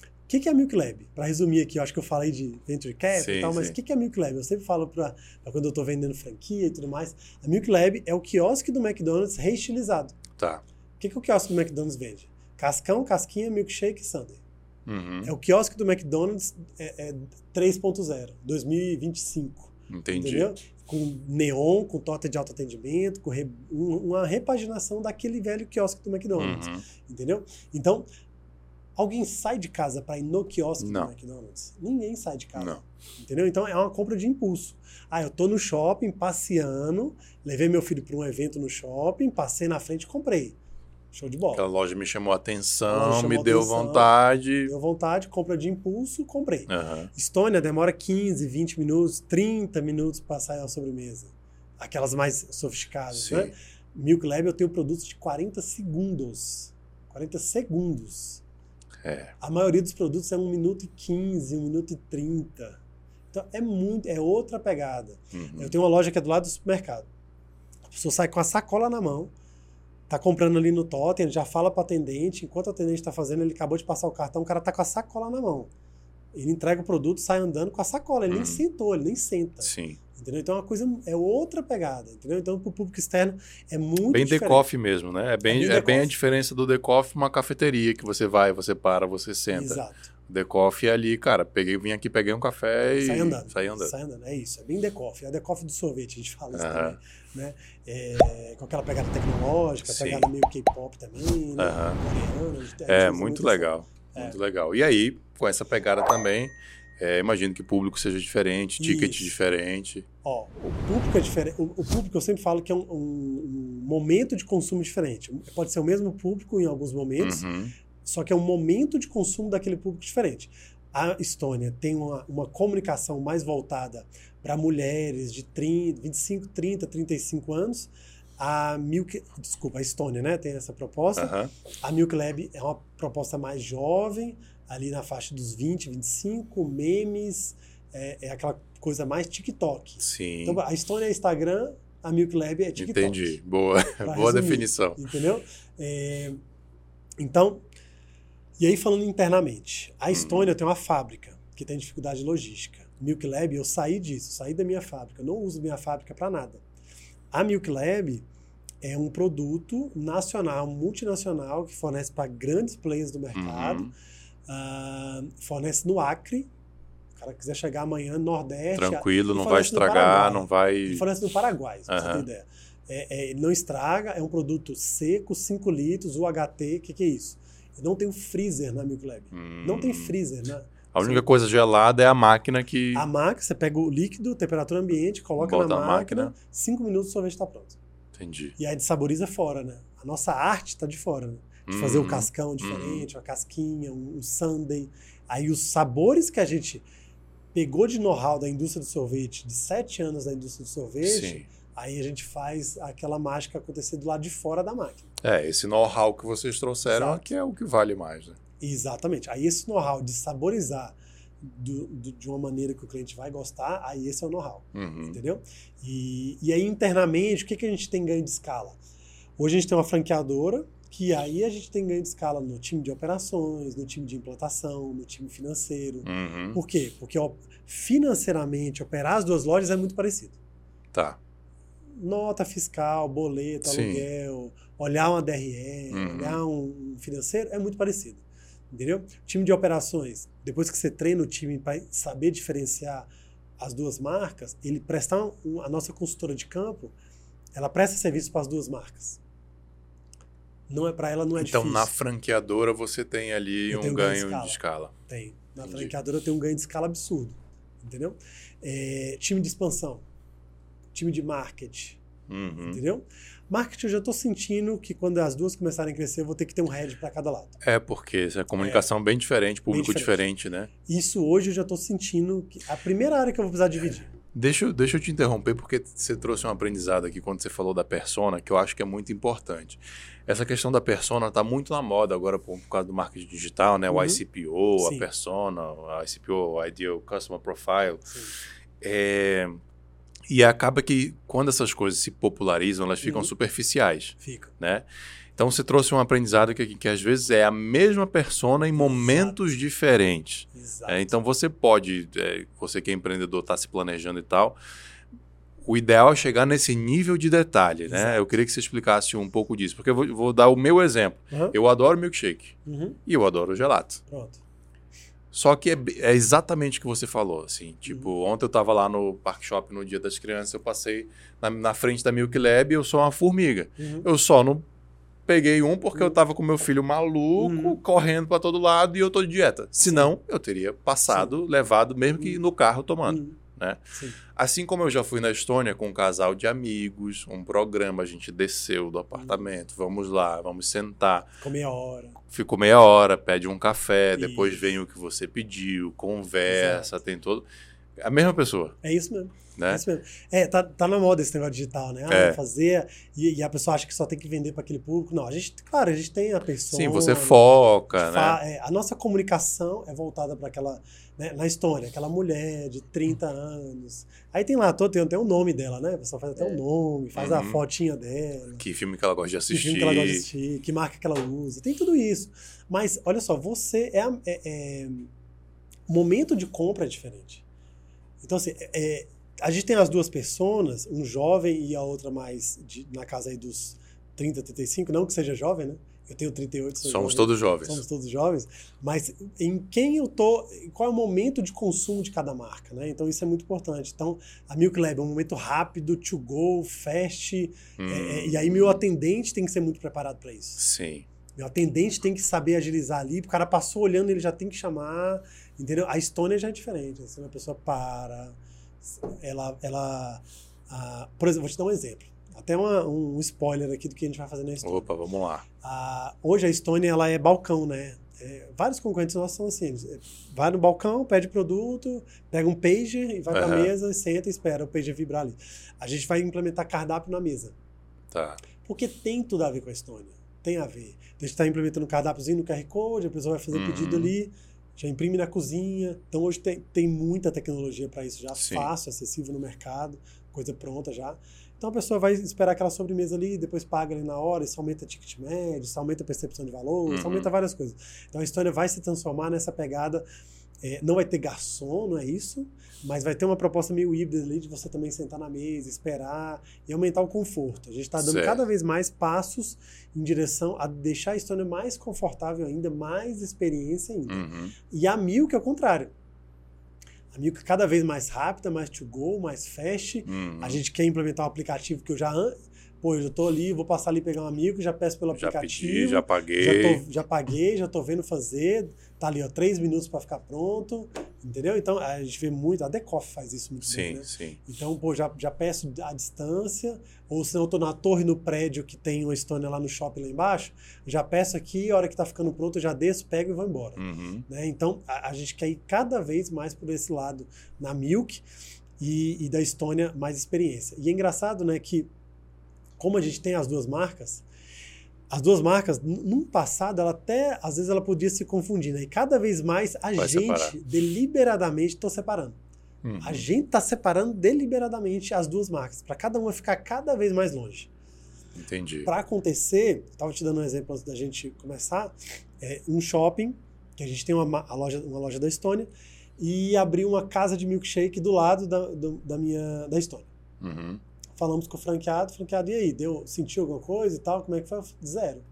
O que, que é a Milk Lab? Para resumir aqui, eu acho que eu falei de Venture Cap Sim, e tal, mas o que, que é a Milk Lab? Eu sempre falo para quando eu estou vendendo franquia e tudo mais. A Milk Lab é o quiosque do McDonald's reestilizado. Tá. O que, que o quiosque do McDonald's vende? Cascão, casquinha, milkshake e sundae. Uhum. É o quiosque do McDonald's é, é 3.0, 2025. Entendi. Entendeu? Com neon, com torta de alto atendimento, com re- um- uma repaginação daquele velho quiosque do McDonald's. Uhum. Entendeu? Então, alguém sai de casa para ir no quiosque Não. do McDonald's? Ninguém sai de casa. Não. Entendeu? Então é uma compra de impulso. Ah, eu tô no shopping passeando, levei meu filho para um evento no shopping, passei na frente e comprei. Show de bola. Aquela loja me chamou a atenção, loja me chamou deu atenção. vontade. Deu vontade, compra de impulso, comprei. Aham. Estônia demora 15, 20 minutos, 30 minutos para sair a sobremesa. Aquelas mais sofisticadas, Sim. né? Milk Lab eu tenho produtos de 40 segundos. 40 segundos. É. A maioria dos produtos é 1 minuto e 15, 1 minuto e 30. Então é muito, é outra pegada. Uhum. Eu tenho uma loja que é do lado do supermercado. A pessoa sai com a sacola na mão, tá comprando ali no totem, ele já fala para atendente, enquanto o atendente está fazendo, ele acabou de passar o cartão, o cara tá com a sacola na mão. Ele entrega o produto, sai andando com a sacola, ele Uhum. nem sentou, ele nem senta. Sim. Entendeu? Então é uma coisa, é outra pegada, entendeu? Então pro público externo é muito Bem decoff mesmo, né? É bem, É é bem bem a diferença do decoff uma cafeteria que você vai, você para, você senta. Exato. O decoff é ali, cara, peguei, vim aqui, peguei um café e Sai andando. saí andando. Sai andando. É isso. É bem decoff. É decoff do sorvete, a gente fala isso também. Né? É, com aquela pegada tecnológica, Sim. pegada meio K-pop também, né? Aham. Coreana. É, muito legal. É. Muito legal. E aí, com essa pegada também, é, imagino que o público seja diferente, ticket Isso. diferente. Ó, o público é diferente. O, o público eu sempre falo que é um, um- um momento de consumo diferente. Pode ser o mesmo público em alguns momentos, Uhum. só que é um momento de consumo daquele público diferente. A Estônia tem uma, uma comunicação mais voltada para mulheres de 30, 25, 30, 35 anos. A Milk, desculpa, a Estônia, né, tem essa proposta. Aham. A Milk Lab é uma proposta mais jovem, ali na faixa dos 20, 25, memes, é, é aquela coisa mais TikTok. Sim. Então, a Estônia é Instagram, a Milk Lab é TikTok. Entendi. Boa. Boa resumir. definição. Entendeu? É, então, e aí falando internamente, Uhum. a Estônia tem uma fábrica que tem dificuldade logística. Milk Lab, eu saí disso, saí da minha fábrica, eu não uso minha fábrica para nada. A Milk Lab é um produto nacional, multinacional, que fornece para grandes players do mercado, Uhum. ah, fornece no Acre. O cara quiser chegar amanhã no Nordeste, Tranquilo, não vai estragar, não vai. e fornece no Paraguai, se você Aham. ter ideia. É, é, não estraga, é um produto seco, 5 litros, UHT, o que, que é isso? Não tem um freezer na Milk Lab. Não tem Hum. freezer, né? A única coisa gelada é a máquina que. A máquina, você pega o líquido, temperatura ambiente, coloca Bota na na máquina, máquina. 5 minutos o sorvete está pronto. Entendi. E aí de saboriza fora, né? A nossa arte está de fora, né? De fazer Uhum. um cascão diferente, uma casquinha, um, um sundae. Aí os sabores que a gente pegou de know-how da indústria do sorvete, de sete anos da indústria do sorvete, Sim. aí a gente faz aquela mágica acontecer do lado de fora da máquina. É, esse know-how que vocês trouxeram Exato. aqui é o que vale mais, né? Exatamente. Aí esse know-how de saborizar do- do- de uma maneira que o cliente vai gostar, aí esse é o know-how. Uhum. entendeu? E, e aí internamente, o que, que a gente tem ganho de escala? Hoje a gente tem uma franqueadora, que aí a gente tem ganho de escala no time de operações, no time de implantação, no time financeiro. Uhum. Por quê? Porque financeiramente, operar as duas lojas é muito parecido. Tá. Nota fiscal, boleto, Sim. aluguel, olhar uma DRE, Uhum. olhar um financeiro, é muito parecido. Entendeu? Time de operações, depois que você treina o time para saber diferenciar as duas marcas, ele prestar um- a nossa consultora de campo, ela presta serviço para as duas marcas. Não é para ela, não é então, difícil. na franqueadora, você tem ali um tenho ganho ganho de de escala. Tem. Na Entendi. franqueadora tem um ganho de escala absurdo. Entendeu? É, time de expansão, time de marketing, Uhum. entendeu? Marketing eu já estou sentindo que quando as duas começarem a crescer, eu vou ter que ter um head para cada lado. É, porque essa comunicação bem diferente, público diferente. diferente, né? Isso hoje eu já estou sentindo que a primeira área que eu vou precisar dividir. Deixa, eu- deixa eu te interromper, porque você trouxe um aprendizado aqui quando você falou da persona, que eu acho que é muito importante. Essa questão da persona está muito na moda agora por, por causa do marketing digital, né? O Uhum. ICPO, a Sim. persona, a ICPO, o Ideal Customer Profile. É, E acaba que quando essas coisas se popularizam, elas ficam Uhum. superficiais, Fica. né? Então você trouxe um aprendizado que, que às vezes é a mesma persona em momentos diferentes. Exato. É, então você pode, é, você que é empreendedor, está se planejando e tal. O ideal é chegar nesse nível de detalhe, né? Exato. Eu queria que você explicasse um pouco disso, porque eu vou, vou dar o meu exemplo. Aham. Eu adoro milkshake Uhum. e eu adoro gelato. Pronto. Só que é, é exatamente o que você falou, assim. Tipo, Uhum. ontem eu tava lá no Park Shop no Dia das Crianças, eu passei na, na frente da Milk Lab e eu sou uma formiga. Uhum. Eu só não peguei um porque eu tava com meu filho maluco, Uhum. correndo pra todo lado e eu tô de dieta. Senão, eu teria passado, levado, mesmo que no carro tomando. Né? Sim. Assim como eu já fui na Estônia com um casal de amigos, um programa, a gente desceu do apartamento, vamos lá, vamos sentar. Ficou meia hora. Ficou meia hora, pede um café, depois Isso. vem o que você pediu, conversa, tem todo. A mesma pessoa, É isso mesmo. É né? isso mesmo. É, tá, tá na moda esse negócio digital, né? Ah, É. fazer. E, e a pessoa acha que só tem que vender para aquele público. Não, a gente, claro, a gente tem a pessoa. Sim, você foca, né? é, a nossa comunicação é voltada para aquela. Né, na história, aquela mulher de 30 anos. Aí tem lá, todo, tem até o nome dela, né? A pessoa faz até o nome, faz a Uhum. fotinha dela. Que filme que ela gosta de Que assistir. filme que ela gosta de assistir, que marca que ela usa, tem tudo isso. Mas, olha só, você é. a- é- é- o momento de compra é diferente. Então, assim, é- é, a gente tem as duas personas, um jovem e a outra mais de- na casa aí dos 30, 35, não que seja jovem, né? Eu tenho 38, sou Somos jovem, todos jovens. Somos todos jovens, mas em quem eu tô, qual é o momento de consumo de cada marca, né? Então isso é muito importante. Então, a Milk Lab é um momento rápido, to go, fast, Hum, é, é, e aí meu atendente tem que ser muito preparado para isso. Sim. Meu atendente tem que saber agilizar ali, o cara passou olhando, ele já tem que chamar, entendeu? A Estônia já é diferente, assim, a pessoa para, ela, ela ah, por exemplo, vou te dar um exemplo, até uma- um spoiler aqui do que a gente vai fazer na Estônia. Opa, vamos lá. Ah, hoje a Estônia, ela é balcão, né? É, vários concorrentes nossos são assim, é, vai no balcão, pede produto, pega um pager e vai pra Aham. mesa, senta e espera o pager vibrar ali. A gente vai implementar cardápio na mesa. Tá. Porque tem tudo a ver com a Estônia. Tem a ver. A gente está implementando cardápiozinho no QR Code, a pessoa vai fazer Uhum. pedido ali, já imprime na cozinha. Então hoje tem, tem muita tecnologia para isso já, Sim. fácil, acessível no mercado, coisa pronta já. Então a pessoa vai esperar aquela sobremesa ali, depois paga ali na hora, isso aumenta ticket médio, isso aumenta a percepção de valor, isso Uhum. aumenta várias coisas. Então a Estônia vai se transformar nessa pegada. é, não vai ter garçom, não é isso, mas vai ter uma proposta meio híbrida ali de você também sentar na mesa, esperar e aumentar o conforto. A gente está dando Certo. cada vez mais passos em direção a deixar a Estônia mais confortável ainda, mais experiência ainda. Uhum. E a Milk é o contrário. A Milk é cada vez mais rápida, mais to go, mais fast. Uhum. A gente quer implementar um aplicativo que eu já. Pô, eu já tô ali, vou passar ali pegar uma Milk, já peço pelo Já aplicativo. pedi, já Já, paguei. tô- já paguei, já tô vendo fazer. Tá ali, ó, três minutos para ficar pronto. Entendeu? Então, a gente vê muito, a Decoff faz isso muito sim, bem, né? Sim, Então, pô, já, já peço a distância, ou se não eu tô na torre no prédio que tem uma Estônia lá no shopping lá embaixo, já peço aqui, a hora que tá ficando pronto, eu já desço, pego e vou embora. Uhum. Né? Então, a, a gente quer ir cada vez mais por esse lado na Milk e, e da Estônia mais experiência. E é engraçado, né, que como a gente tem as duas marcas, as duas marcas, num passado, ela até, às vezes, ela podia se confundir, né? E cada vez mais a Vai gente, separar. deliberadamente, está separando. Uhum. A gente está separando deliberadamente as duas marcas, para cada uma ficar cada vez mais longe. Entendi. Para acontecer, estava te dando um exemplo antes da gente começar, é um shopping, que a gente tem uma, ma- a loja, uma loja da Estônia, e abriu uma casa de milkshake do lado da, do- da minha da Estônia. Uhum. Falamos com o franqueado, franqueado, e aí, deu, sentiu alguma coisa e tal? Como é que foi? Zero.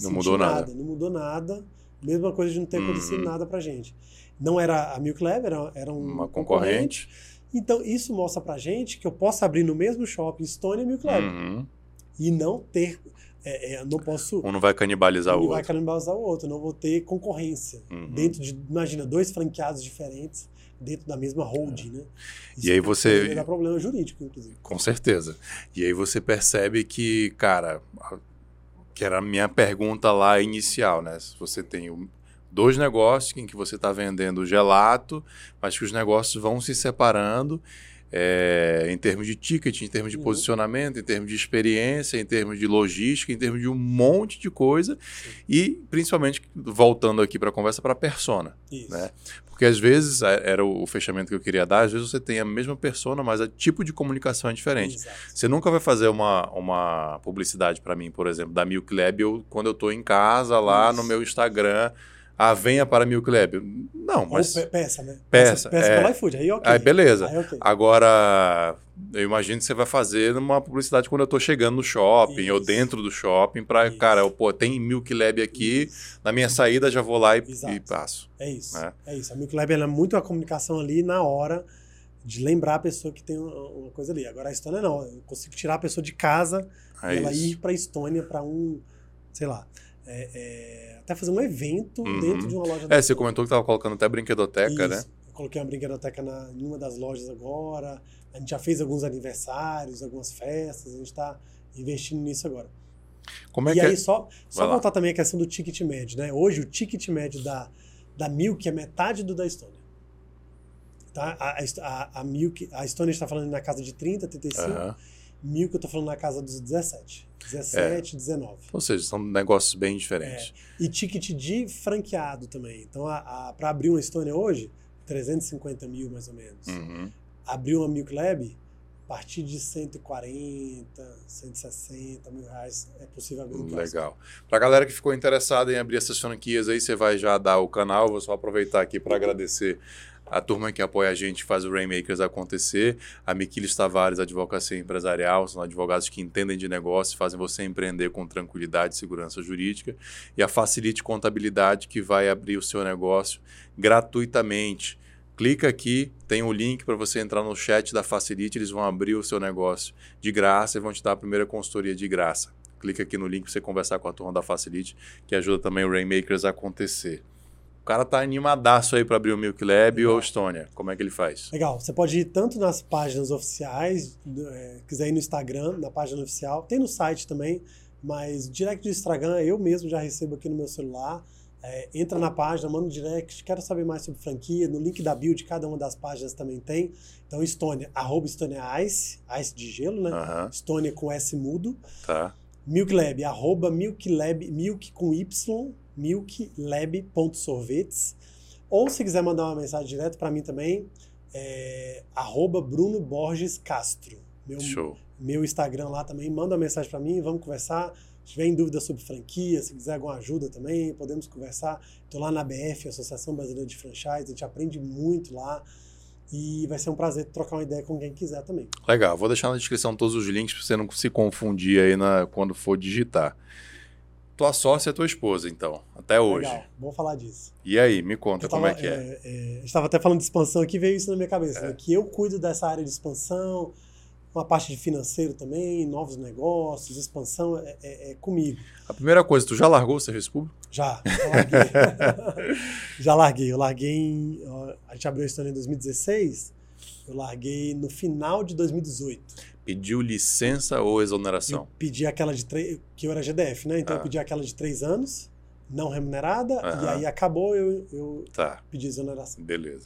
Não Senti mudou nada. Não mudou nada. Mesma coisa de não ter acontecido nada pra gente. Não era a Milk Lab, era, era um Uma concorrente. Então, isso mostra pra gente que eu posso abrir no mesmo shopping Estônia e Milk Lab. Uhum. E não ter. É, é, não posso. Um não vai canibalizar o e vai outro. canibalizar o outro. Não vou ter concorrência. Uhum. Dentro de. Imagina, dois franqueados diferentes dentro da mesma holding, né? E aí você- dar problema jurídico, inclusive. Com certeza. E aí você percebe que, cara, que era a minha pergunta lá inicial, né? Se você tem dois negócios em que você está vendendo gelato, mas que os negócios vão se separando é, em termos de ticket, em termos de Uhum. posicionamento, em termos de experiência, em termos de logística, em termos de um monte de coisa e principalmente voltando aqui para a conversa para a persona. Isso. Né? Porque às vezes era o fechamento que eu queria dar, às vezes você tem a mesma persona, mas o tipo de comunicação é diferente. Exato. Você nunca vai fazer uma, uma publicidade para mim, por exemplo, da Milk Lab, eu, quando eu estou em casa lá Isso. no meu Instagram, ah, venha para a Milk Lab. Não, mas. Ou pe- peça, né? Peça, Peça é. pelo iFood. Aí, ok. Aí, beleza. Aí, ok. Agora, eu imagino que você vai fazer uma publicidade quando eu estou chegando no shopping ou Isso. dentro do shopping para, cara, eu, pô, tem Milk Lab aqui, Isso. na minha saída já vou lá e, e passo. É isso. né? É isso. A Milk Lab ela é muito a comunicação ali na hora de lembrar a pessoa que tem uma, uma coisa ali. Agora a Estônia não. Eu consigo tirar a pessoa de casa É e ela isso. ir para a Estônia para um, sei lá, é, é, até fazer um evento Uhum. dentro de uma loja da É, você Estônia. comentou que estava colocando até brinquedoteca, Isso. né? Eu coloquei uma brinquedoteca na, em uma das lojas agora. A gente já fez alguns aniversários, algumas festas. A gente está investindo nisso agora. Como é e que aí, é? só, só lá. contar também a questão do ticket médio, né? Hoje, o ticket médio da, da Milk é metade do da Estônia. Tá? A, a, a Milk, a Estônia está falando na casa de 30, 35. Aham. Milk eu estou falando na casa dos 17. 17, 19. Ou seja, são negócios bem diferentes. E ticket de franqueado também. Então, para abrir uma Estônia hoje, 350 mil mais ou menos. Uhum. Abrir uma Milk Lab, a partir de 140, 160 mil reais é possível abrir um. Legal. Pra galera que ficou interessada em abrir essas franquias aí, você vai já dar o canal. Vou só aproveitar aqui para agradecer a turma que apoia a gente, faz o Rainmakers acontecer. A Miquiles Tavares, Advocacia Empresarial, são advogados que entendem de negócio, fazem você empreender com tranquilidade e segurança jurídica. E a Facilite Contabilidade, que vai abrir o seu negócio gratuitamente. Clica aqui, tem o link para você entrar no chat da Facilite, eles vão abrir o seu negócio de graça e vão te dar a primeira consultoria de graça. Clica aqui no link para você conversar com a turma da Facilite, que ajuda também o Rainmakers a acontecer. O cara tá animadaço aí para abrir o Milk Lab Legal. ou Estônia. Como é que ele faz? Legal, você pode ir tanto nas páginas oficiais, é, quiser ir no Instagram, na página oficial, tem no site também, mas direct do Instagram eu mesmo já recebo aqui no meu celular. É, entra na página, manda um direct, quero saber mais sobre franquia, no link da bio de cada uma das páginas também tem. Então, Estônia, arroba Estônia Ice, Ice de gelo, né? Aham, Estônia com S mudo. tá. Milk Lab, arroba Milk Lab, Milk com Y, milklab.sorvetes. Ou se quiser mandar uma mensagem direto para mim também, é, arroba Bruno Borges Castro. Meu, Show. meu Instagram lá também, manda uma mensagem para mim, vamos conversar. Se tiver dúvida sobre franquia, se quiser alguma ajuda também, podemos conversar. Estou lá na BF, Associação Brasileira de Franchise, a gente aprende muito lá. E vai ser um prazer trocar uma ideia com quem quiser também. Legal, vou deixar na descrição todos os links para você não se confundir aí na, quando for digitar. Tua sócia é tua esposa, então, até hoje. Legal, vamos falar disso. E aí, me conta Eu como é tava, que é. é, é, a gente estava até falando de expansão aqui, veio isso na minha cabeça, né? que eu cuido dessa área de expansão. uma parte de financeiro também, novos negócios, expansão, é, é, é comigo. A primeira coisa, tu já largou o serviço público? Já, já larguei. já larguei. Eu larguei em. A gente abriu a história em 2016, eu larguei no final de 2018. Pediu licença ou exoneração? Eu pedi aquela de três. que eu era GDF, né? Então Ah. eu pedi aquela de três anos, não remunerada, e aí acabou, eu, eu Tá, pedi exoneração. beleza.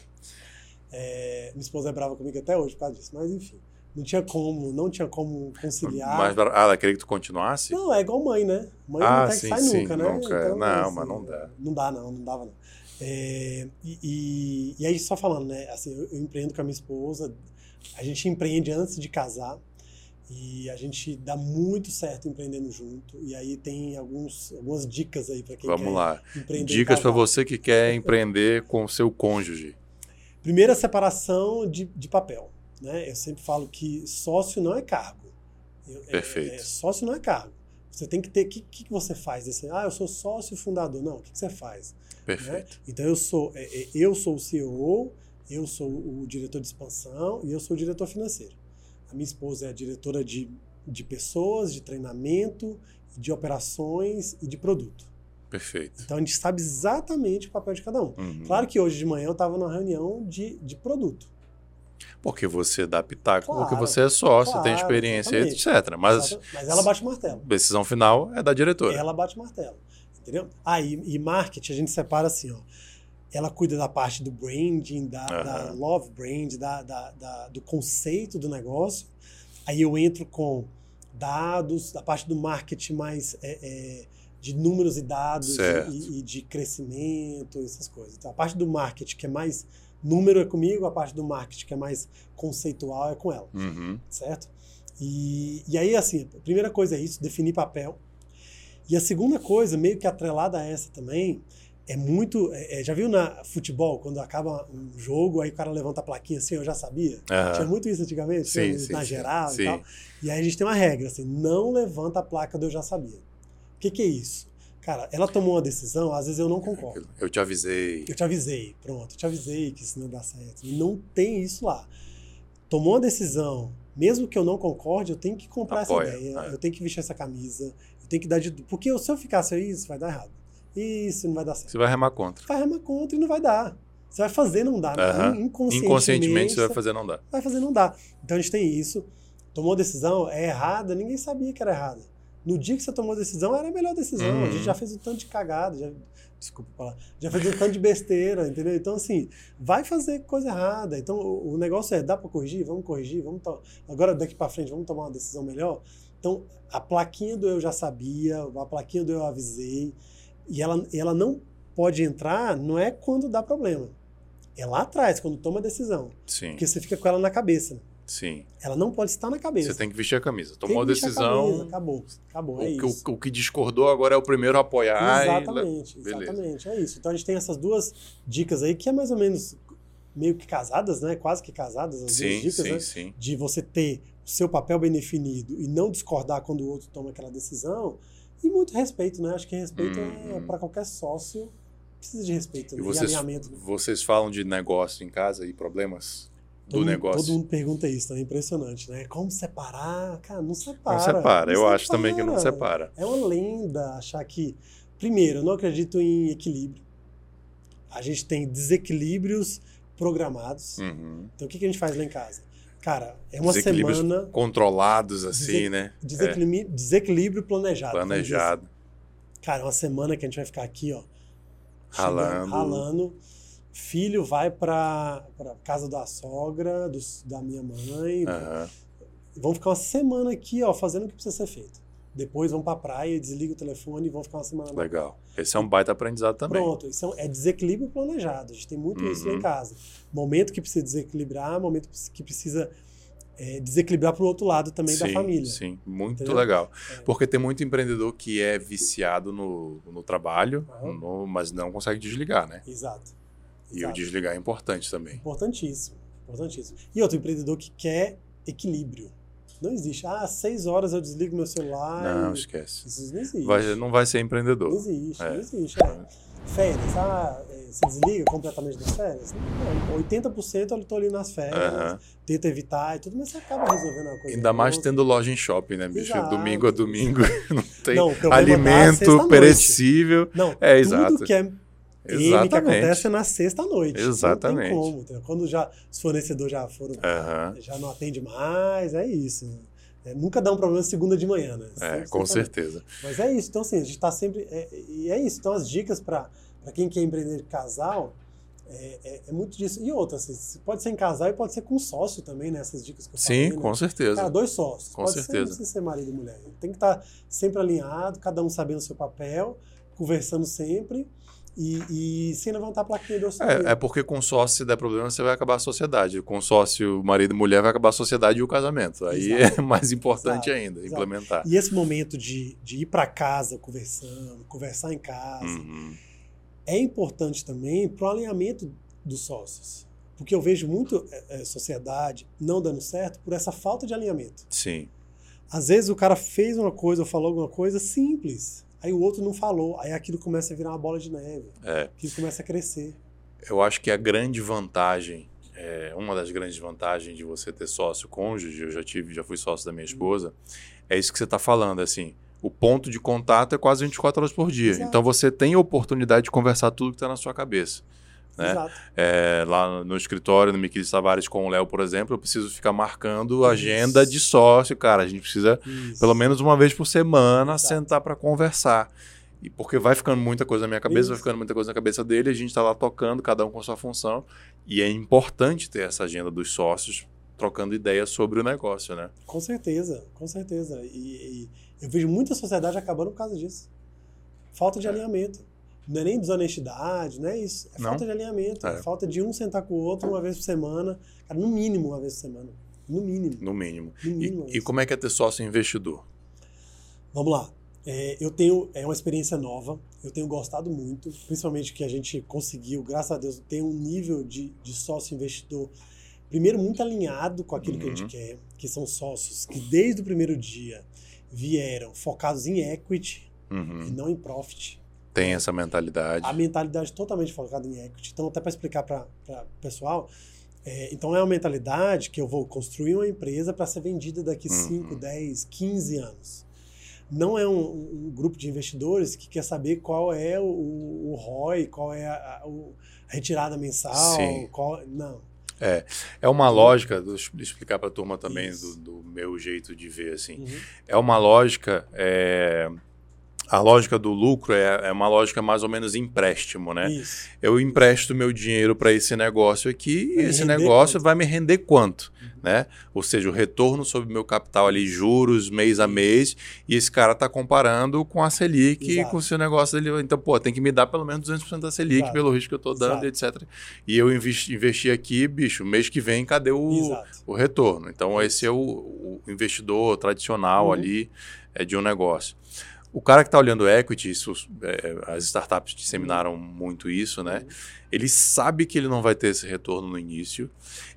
É, minha esposa é brava comigo até hoje por causa disso, mas enfim. Não tinha como, não tinha como conciliar. Mas, ah, ela queria que tu continuasse? Não, é igual mãe, né? Mãe Ah, não tem sim, que sai sim, nunca, né? nunca. Não, mas não dá. Não dá, não, não dava, não. É, e, e, e aí, só falando, né? Assim, eu, eu empreendo com a minha esposa, a gente empreende antes de casar e a gente dá muito certo empreendendo junto. E aí tem alguns, algumas dicas aí para quem Vamos quer lá. empreender. em Dicas para você que quer empreender com o seu cônjuge. Primeira separação de, de papel. Né? Eu sempre falo que sócio não é cargo. É- Perfeito. é- sócio não é cargo. Você tem que ter. O que, que, você faz? Desse, ah, eu sou sócio fundador. Não, o que, que você faz? Perfeito. Então eu sou, é, é, eu sou o CEO, eu sou o diretor de expansão e eu sou o diretor financeiro. A minha esposa é a diretora de, de pessoas, de treinamento, de operações e de produto. Perfeito. Então a gente sabe exatamente o papel de cada um. Uhum. Claro que hoje de manhã eu estava numa reunião de, de produto. Porque você dá pitaco, Claro, porque você é sócio, claro, tem experiência, exatamente. etc. Mas? Mas ela bate o martelo. decisão final é da diretora. Ela bate o martelo. Entendeu? Ah, e, e marketing a gente separa assim, ó. Ela cuida da parte do branding, da, Aham. da love brand, da, da- do conceito do negócio. Aí eu entro com dados, da parte do marketing mais é, é, de números e dados e, e de crescimento, essas coisas. Então a parte do marketing que é mais número é comigo, a parte do marketing que é mais conceitual é com ela Uhum. certo? E, e aí, assim, a primeira coisa é isso, definir papel. E a segunda coisa, meio que atrelada a essa também, é muito. é, é, já viu na futebol, quando acaba um jogo, aí o cara levanta a plaquinha assim, eu já sabia? Aham. Tinha muito isso antigamente, Sim, tinha sim, na geral Sim. e tal. E aí a gente tem uma regra, assim, não levanta a placa do eu já sabia. O que, que é isso? Cara, ela tomou uma decisão, às vezes eu não concordo. Eu te avisei. Eu te avisei, pronto, eu te avisei que isso não dá certo. E não tem isso lá. Tomou uma decisão, mesmo que eu não concorde, eu tenho que comprar Apoia, essa ideia, é. eu tenho que vestir essa camisa, eu tenho que dar de. Porque se eu ficasse aí, isso vai dar errado. Isso não vai dar certo. Você vai remar contra. Vai remar contra e não vai dar. Você vai fazer, não dá. Inconscientemente, Inconscientemente você vai fazer não dá. vai fazer, não dá. Então a gente tem isso. Tomou decisão, é errada, ninguém sabia que era errada. No dia que você tomou a decisão, era a melhor decisão. A Uhum. gente já fez um tanto de cagada, já, desculpa falar, já fez um tanto de besteira, entendeu? Então, assim, vai fazer coisa errada. Então, o, o negócio é, dá pra corrigir? Vamos corrigir, vamos agora daqui pra frente, vamos tomar uma decisão melhor? Então, a plaquinha do eu já sabia, a plaquinha do eu avisei, e ela, ela não pode entrar, não é quando dá problema. É lá atrás, quando toma a decisão. Sim, Porque você fica com ela na cabeça. sim. Ela não pode estar na cabeça. Você tem que vestir a camisa. Tomou a que decisão. camisa, acabou. Acabou, é o, que, isso. o, o que discordou agora é o primeiro a apoiar. e- Exatamente, Beleza. exatamente. É isso. Então a gente tem essas duas dicas aí que é mais ou menos meio que casadas, né? Quase que casadas as Sim, duas dicas, sim, né? sim. De você ter o seu papel bem definido e não discordar quando o outro toma aquela decisão. E muito respeito, né? Acho que respeito é Uhum. para qualquer sócio precisa de respeito E né? vocês, alinhamento. vocês falam de negócio em casa e problemas do Todo mundo- negócio? Todo mundo pergunta isso, tá? É impressionante, né? Como separar? Cara, não separa. Não separa. Não Eu acho também que não separa. separa. É uma lenda achar que. Primeiro, eu não acredito em equilíbrio. A gente tem desequilíbrios programados. Uhum. Então, o que que a gente faz lá em casa? Cara, é uma semana. controlados assim, né? Desequilíbrio, desequilíbrio planejado. Planejado. Cara, é uma semana que a gente vai ficar aqui, ó. Ralando. ralando. Filho vai pra, pra casa da sogra, dos- da minha mãe. Aham. Vão ficar uma semana aqui, ó, fazendo o que precisa ser feito. Depois vão pra praia, desliga o telefone e vão ficar uma semana. Legal. Esse é um baita aprendizado também. Pronto, isso é é desequilíbrio planejado. A gente tem muito isso lá Uhum. em casa. Momento que precisa desequilibrar, momento que precisa é, desequilibrar pro outro lado também da sim, família. Sim, muito Entendeu? legal. É. Porque tem muito empreendedor que é viciado no, no trabalho, Aham. no- mas não consegue desligar, né? Exato. E o Exato. desligar é importante também. Importantíssimo. Importantíssimo. E outro empreendedor que quer equilíbrio. Não existe. Ah, às seis horas eu desligo meu celular. Não, e- esquece. Isso não existe. Vai- não vai ser empreendedor. Não existe, É. não existe. é. Férias, ah, é, você desliga completamente das férias? Não, 80% eu tô ali nas férias, Aham. tenta evitar e tudo, mas você acaba resolvendo uma coisa. Ainda mais outra. tendo loja em shopping, né, bicho? Exato. Domingo a domingo não tem Não, dá alimento perecível. Não, É, exato. que é M que Exatamente. acontece é na sexta-noite. Exatamente. Não tem como? Quando já, os fornecedores já foram, Aham. já não atende mais, é isso. É, nunca dá um problema segunda de manhã, né? É, Sempre- com sempre- certeza. Mas é isso. Então, assim, a gente tá sempre. é- e é isso. Então, as dicas para quem quer empreender de casal é, é- é muito disso. E outra, assim, pode ser em casal e pode ser com sócio também, né? Essas dicas que eu Sim, falei. com né? certeza. Cara, dois sócios. Com pode certeza. ser, não precisa ser marido e mulher. Tem que estar sempre alinhado, cada um sabendo o seu papel, conversando sempre e, e sem levantar a plaquinha do orçamento. É, é porque com sócio, se der problema, você vai acabar a sociedade. Com sócio, marido e mulher, vai acabar a sociedade e o casamento. Aí Exato. é mais importante Exato. ainda, Exato. implementar. E esse momento de, de ir para casa conversando, conversar em casa, Uhum. é importante também para o alinhamento dos sócios. Porque eu vejo muito é, é, sociedade não dando certo por essa falta de alinhamento. Sim. Às vezes o cara fez uma coisa ou falou alguma coisa simples, aí o outro não falou, aí aquilo começa a virar uma bola de neve, É. aquilo começa a crescer. Eu acho que a grande vantagem, é, uma das grandes vantagens de você ter sócio cônjuge, eu já tive, já fui sócio da minha esposa, é isso que você está falando, assim. O ponto de contato é quase 24 horas por dia. Exato. Então você tem a oportunidade de conversar tudo que está na sua cabeça. Né? É, lá no escritório, no Miquilis Tavares com o Léo, por exemplo, eu preciso ficar marcando Isso. agenda de sócio, cara. A gente precisa, Isso. pelo menos uma vez por semana, Exato. sentar para conversar. E porque vai ficando muita coisa na minha cabeça, vai Isso. ficando muita coisa na cabeça dele, a gente está lá tocando, cada um com sua função. E é importante ter essa agenda dos sócios trocando ideias sobre o negócio, né? Com certeza, com certeza. E, e eu vejo muita sociedade acabando por causa disso. Falta de alinhamento. Não é nem desonestidade, não é isso. É Não. falta de alinhamento. É. É. falta de um sentar com o outro uma vez por semana. Cara, no mínimo uma vez por semana. No mínimo. No mínimo. No mínimo. E, e como é que é ter sócio investidor? Vamos lá. É, eu tenho é uma experiência nova. Eu tenho gostado muito, principalmente que a gente conseguiu, graças a Deus, ter um nível de, de sócio investidor primeiro muito alinhado com aquilo que a Uhum. gente quer, que são sócios que desde o primeiro dia vieram focados em equity Uhum. e não em profit. Tem essa mentalidade. A mentalidade totalmente focada em equity. Então, até para explicar para o pessoal, é, então é uma mentalidade que eu vou construir uma empresa para ser vendida daqui Uhum. 5, 10, 15 anos. Não é um, um grupo de investidores que quer saber qual é o, o ROI, qual é a, a- a retirada mensal, Sim. qual, não. É uma lógica, deixa eu explicar para a turma também do, do meu jeito de ver, assim. Uhum. É uma lógica. é, A lógica do lucro é, é uma lógica mais ou menos empréstimo, né? Isso. Eu empresto meu dinheiro para esse negócio aqui e Vai me esse negócio quanto? vai me render quanto, Uhum. né? Ou seja, o retorno sobre o meu capital ali, juros, mês a mês, e esse cara tá comparando com a Selic e Exato. com o seu negócio dele. Então, pô, tem que me dar pelo menos 200% da Selic Exato. pelo risco que eu tô dando, etc. E eu investi, investi aqui, bicho, mês que vem, cadê o, Exato. o retorno? Então, esse é o, o investidor tradicional Uhum. ali é, de um negócio. O cara que está olhando equity, isso, é, as startups disseminaram muito isso, né? Uhum. Ele sabe que ele não vai ter esse retorno no início.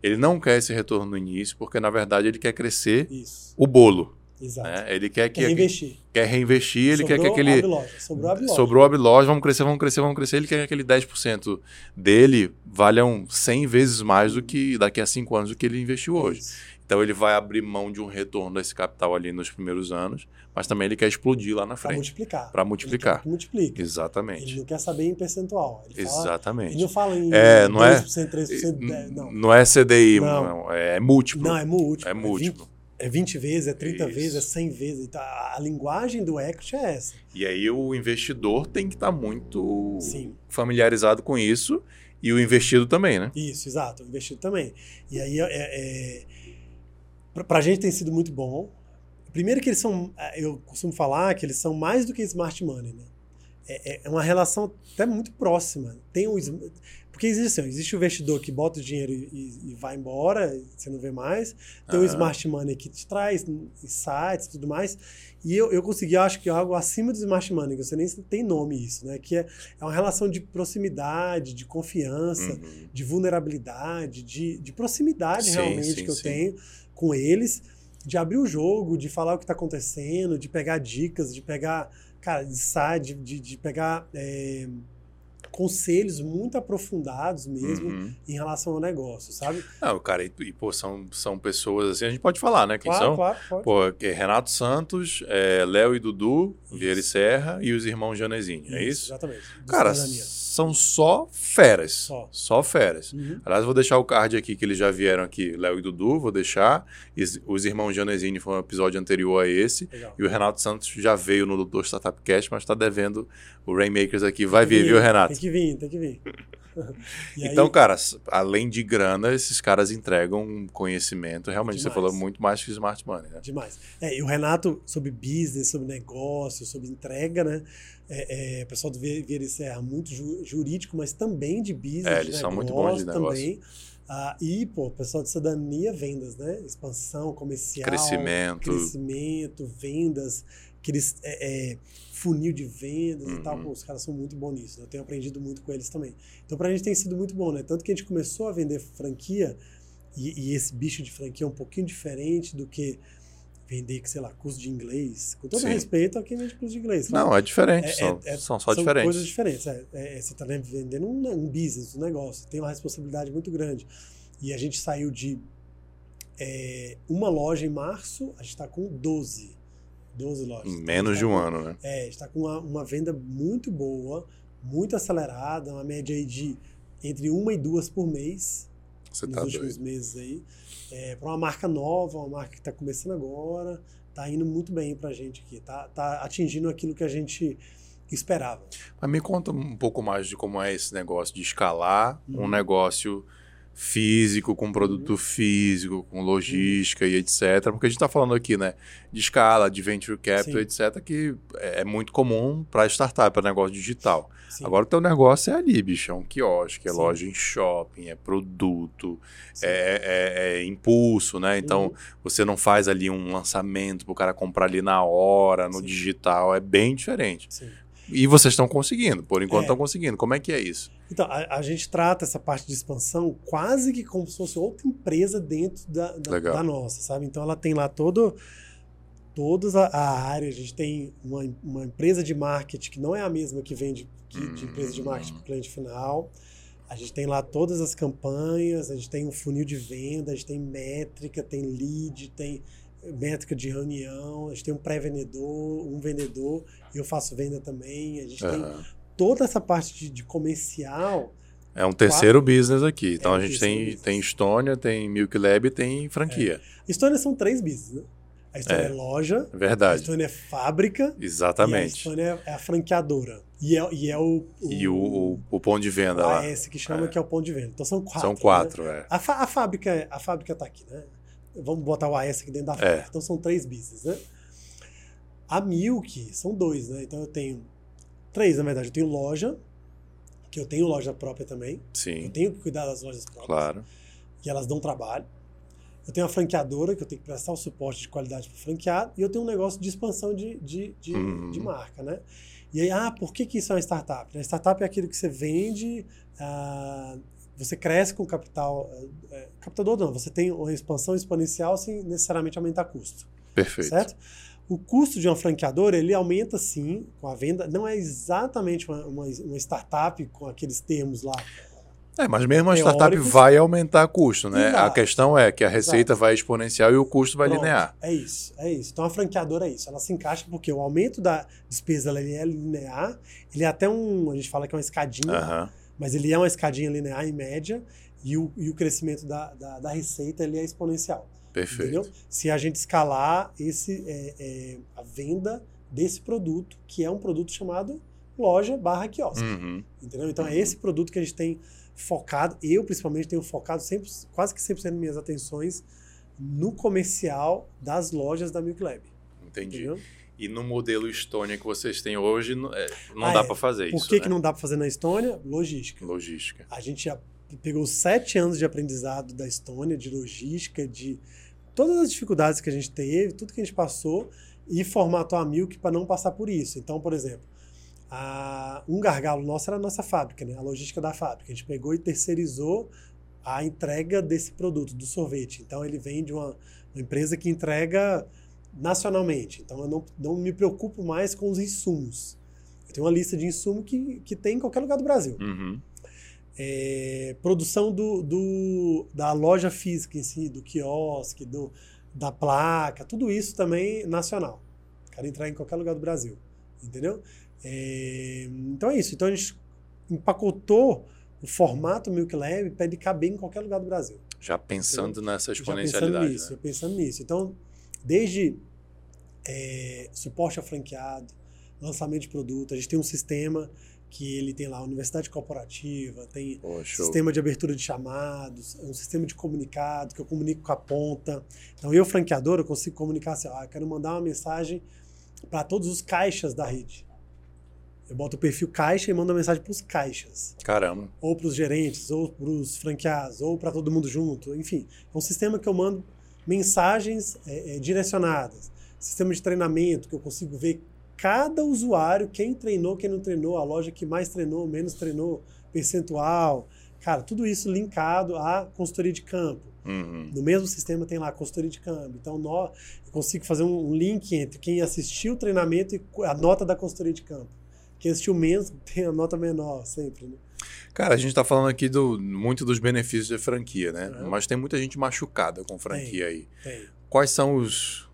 Ele não quer esse retorno no início, porque na verdade ele quer crescer Isso. o bolo. Exato. Né? Ele quer que Quer investir. quer reinvestir, ele quer que Sobrou, aquele. Sobrou, abre loja. sobrou a loja, vamos crescer, vamos crescer, vamos crescer. Ele quer que aquele 10% dele valham 100 vezes mais do que daqui a 5 anos do que ele investiu hoje. Isso. Então ele vai abrir mão de um retorno desse capital ali nos primeiros anos, mas também ele quer explodir lá na Para frente. multiplicar. Pra Ele multiplicar. quer que multiplique. Ele Exatamente. não quer saber em percentual. Ele, fala, ele Exatamente. não fala em É, não é- 2%, 3%, 10%, não. Não é CDI, Não. não, é múltiplo. Não, é múltiplo. É múltiplo. 20, é 20 vezes, é 30 Isso. vezes, é 100 vezes. Então, a linguagem do equity é essa. E aí o investidor tem que estar muito Sim. familiarizado com isso e o investido também, né? Isso, exato. O investido também. E aí, é, é, pra, pra gente tem sido muito bom. Primeiro que eles são, eu costumo falar que eles são mais do que smart money, né? É, é- é uma relação até muito próxima. Tem o, sm- porque existe, assim, existe o investidor que bota o dinheiro e, e- vai embora, você não vê mais. Tem o Aham. smart money que te traz insights e tudo mais. E eu, eu consegui, acho que algo acima do smart money, que você nem tem nome isso, né? Que é, é uma relação de proximidade, de confiança Uhum. de vulnerabilidade, de, de proximidade Sim, realmente sim, que eu sim. tenho com eles, de abrir o jogo, de falar o que está acontecendo, de pegar dicas, de pegar, cara, de, sa- de, de, de pegar é, conselhos muito aprofundados mesmo Uhum. em relação ao negócio, sabe? Não, cara, e, e, pô, são, são pessoas assim, a gente pode falar, né? Quem claro, são? claro, pode. Pô, é Renato Santos, é, Léo e Dudu, Vieira e Serra e os irmãos Janezinho, é isso? Exatamente. Cara. São só feras. Só. Só feras. Uhum. Aliás, vou deixar o card aqui que eles já vieram aqui, Léo e Dudu, vou deixar. Os irmãos Janesini foi um episódio anterior a esse. Legal. E o Renato Santos já veio no Doutor Startup Cast, mas está devendo o Rainmakers aqui. Vai que vir, viu, Renato? Tem que vir, tem que vir. Então, aí- cara, além de grana, esses caras entregam conhecimento. Realmente, você Demais. falou muito mais que Smart Money, né? Demais. É, e o Renato, sobre business, sobre negócio, sobre entrega, né? É, é, o pessoal do Vie- Vieira Serra, muito ju- jurídico, mas também de business. É, eles são muito bons de negócio. Também. Ah, e, pô, o pessoal de cidadania, vendas, né? Expansão comercial. Crescimento. Crescimento, vendas, aqueles é, é, funil de vendas e tal. Uhum. Pô, os caras são muito bons nisso. né? Eu tenho aprendido muito com eles também. Então, pra gente tem sido muito bom, né? Tanto que a gente começou a vender franquia, e, e esse bicho de franquia é um pouquinho diferente do que vender, sei lá, curso de inglês. Com todo Sim. respeito a quem vende curso de inglês. Não, é diferente. É- são, é- é- são só São diferentes. coisas diferentes. É, é, você está vendendo um, um business, um negócio. Tem uma responsabilidade muito grande. E a gente saiu de é, uma loja em março, a gente está com 12. 12 lojas. Em menos de um ano, né? É, a gente está com uma, uma venda muito boa, muito acelerada, uma média aí de entre uma e duas por mês Você nos tá últimos doido. meses aí. É, para uma marca nova, uma marca que está começando agora, tá indo muito bem para a gente aqui. Tá, tá atingindo aquilo que a gente esperava. Mas me conta um pouco mais de como é esse negócio de escalar um Uhum. negócio físico, com produto físico, com logística e etc. Porque a gente está falando aqui, né, de escala, de venture capital, Sim. etc., que é muito comum para startup, para negócio digital. Sim. Agora o teu negócio é ali, bicho, é um quiosque, é Sim. loja em shopping, é produto, Sim. é, é- é impulso, né? Então Uhum. você não faz ali um lançamento para o cara comprar ali na hora, no digital, é bem diferente. E vocês estão conseguindo, por enquanto É. estão conseguindo. Como é que é isso? Então, a, a gente trata essa parte de expansão quase que como se fosse outra empresa dentro da, da, da nossa, sabe? Então, ela tem lá todo, toda a, área. A gente tem uma, uma empresa de marketing que não é a mesma que vende que, de empresa de marketing para o cliente final. A gente tem lá todas as campanhas, a gente tem um funil de venda, a gente tem métrica, tem lead, tem métrica de reunião, a gente tem um pré-vendedor, um vendedor, eu faço venda também, a gente tem Aham. Toda essa parte de, de comercial. É um terceiro business aqui. Então É um a gente tem, business. tem Estônia, tem Milk Lab e tem franquia. Estônia são três business, né? A Estônia É. é, loja, É a verdade. Estônia é fábrica e a Exatamente. Estônia é a franqueadora. E é, e é o, o, E o, o, o ponto de venda lá. AS que chama É. que é o ponto de venda. Então são quatro. São né? quatro, é. A, a fábrica a fábrica tá aqui, né? Vamos botar o AS aqui dentro da fábrica. É. Então são três business, né? A Milk são dois, né? Então eu tenho três, na verdade. Eu tenho loja, que eu tenho loja própria também. Eu Sim, tenho que cuidar das lojas próprias. claro. e elas dão trabalho. Eu tenho a franqueadora, que eu tenho que prestar o suporte de qualidade para o franqueado, e eu tenho um negócio de expansão de, de, de, Uhum. de marca, né? E aí, ah, por que, que isso é uma startup? A startup é aquilo que você vende, ah, você cresce com capital. É, captador não, você tem uma expansão exponencial sem necessariamente aumentar custo, Perfeito. certo? O custo de uma franqueadora, ele aumenta sim com a venda, não é exatamente uma, uma, uma startup com aqueles termos lá, É, mas mesmo a startup Teóricos. vai aumentar custo, né? A Exato. questão é que a receita vai exponencial e o custo vai Pronto, linear. É isso, é isso. Então a franqueadora é isso. Ela se encaixa porque o aumento da despesa ela é linear. Ele é até um. A gente fala que é uma escadinha, Aham. mas ele é uma escadinha linear em média. E o, e o crescimento da, da, da receita ele é exponencial. Perfeito. Entendeu? Se a gente escalar esse, é, é, a venda desse produto, que é um produto chamado loja barra quiosque. Uhum. Entendeu? Então é Uhum. esse produto que a gente tem focado, eu principalmente tenho focado sempre, quase que 100% das minhas atenções no comercial das lojas da Milk Lab. Entendi. Entendeu? E no modelo Estônia que vocês têm hoje, não, é, não Ah, dá é. para fazer Por isso. que, né? que não dá para fazer na Estônia? Logística. Logística. A gente já pegou sete anos de aprendizado da Estônia, de logística, de todas as dificuldades que a gente teve, tudo que a gente passou, e formatou a Milk para não passar por isso. Então, por exemplo, a- um gargalo nosso era a nossa fábrica, né? a logística da fábrica. A gente pegou e terceirizou a entrega desse produto, do sorvete. Então, ele vem de uma, uma empresa que entrega nacionalmente. Então, eu não, não me preocupo mais com os insumos. Eu tenho uma lista de insumo que, que tem em qualquer lugar do Brasil. Uhum. É, produção do, do, da loja física em si, do quiosque, do, da placa, tudo isso também nacional. Quero entrar em qualquer lugar do Brasil. Entendeu? É, então é isso. Então a gente empacotou o formato Milk Lab para ele caber em qualquer lugar do Brasil. Já pensando entendeu? nessa exponencialidade. Já pensando nisso, né? pensando nisso. Então, desde é, suporte ao franqueado, lançamento de produto, a gente tem um sistema que ele tem lá universidade corporativa, tem oh, sistema de abertura de chamados, um sistema de comunicado que eu comunico com a ponta. Então eu franqueador eu consigo comunicar assim, ah, eu quero mandar uma mensagem para todos os caixas da rede. Eu boto o perfil caixa e mando a mensagem para os caixas. Caramba. Ou para os gerentes, ou para os franqueados, ou para todo mundo junto. Enfim, é um sistema que eu mando mensagens é, é, direcionadas. Sistema de treinamento que eu consigo ver cada usuário, quem treinou, quem não treinou, a loja que mais treinou, menos treinou, percentual. Cara, tudo isso linkado à consultoria de campo. Uhum. No mesmo sistema tem lá a consultoria de câmbio. Então, nó, eu consigo fazer um, link entre quem assistiu o treinamento e a nota da consultoria de campo. Quem assistiu menos tem a nota menor, sempre. Né? Cara, a gente está falando aqui do, muito dos benefícios da franquia, né? Uhum. Mas tem muita gente machucada com franquia tem, aí. Tem. Quais são os,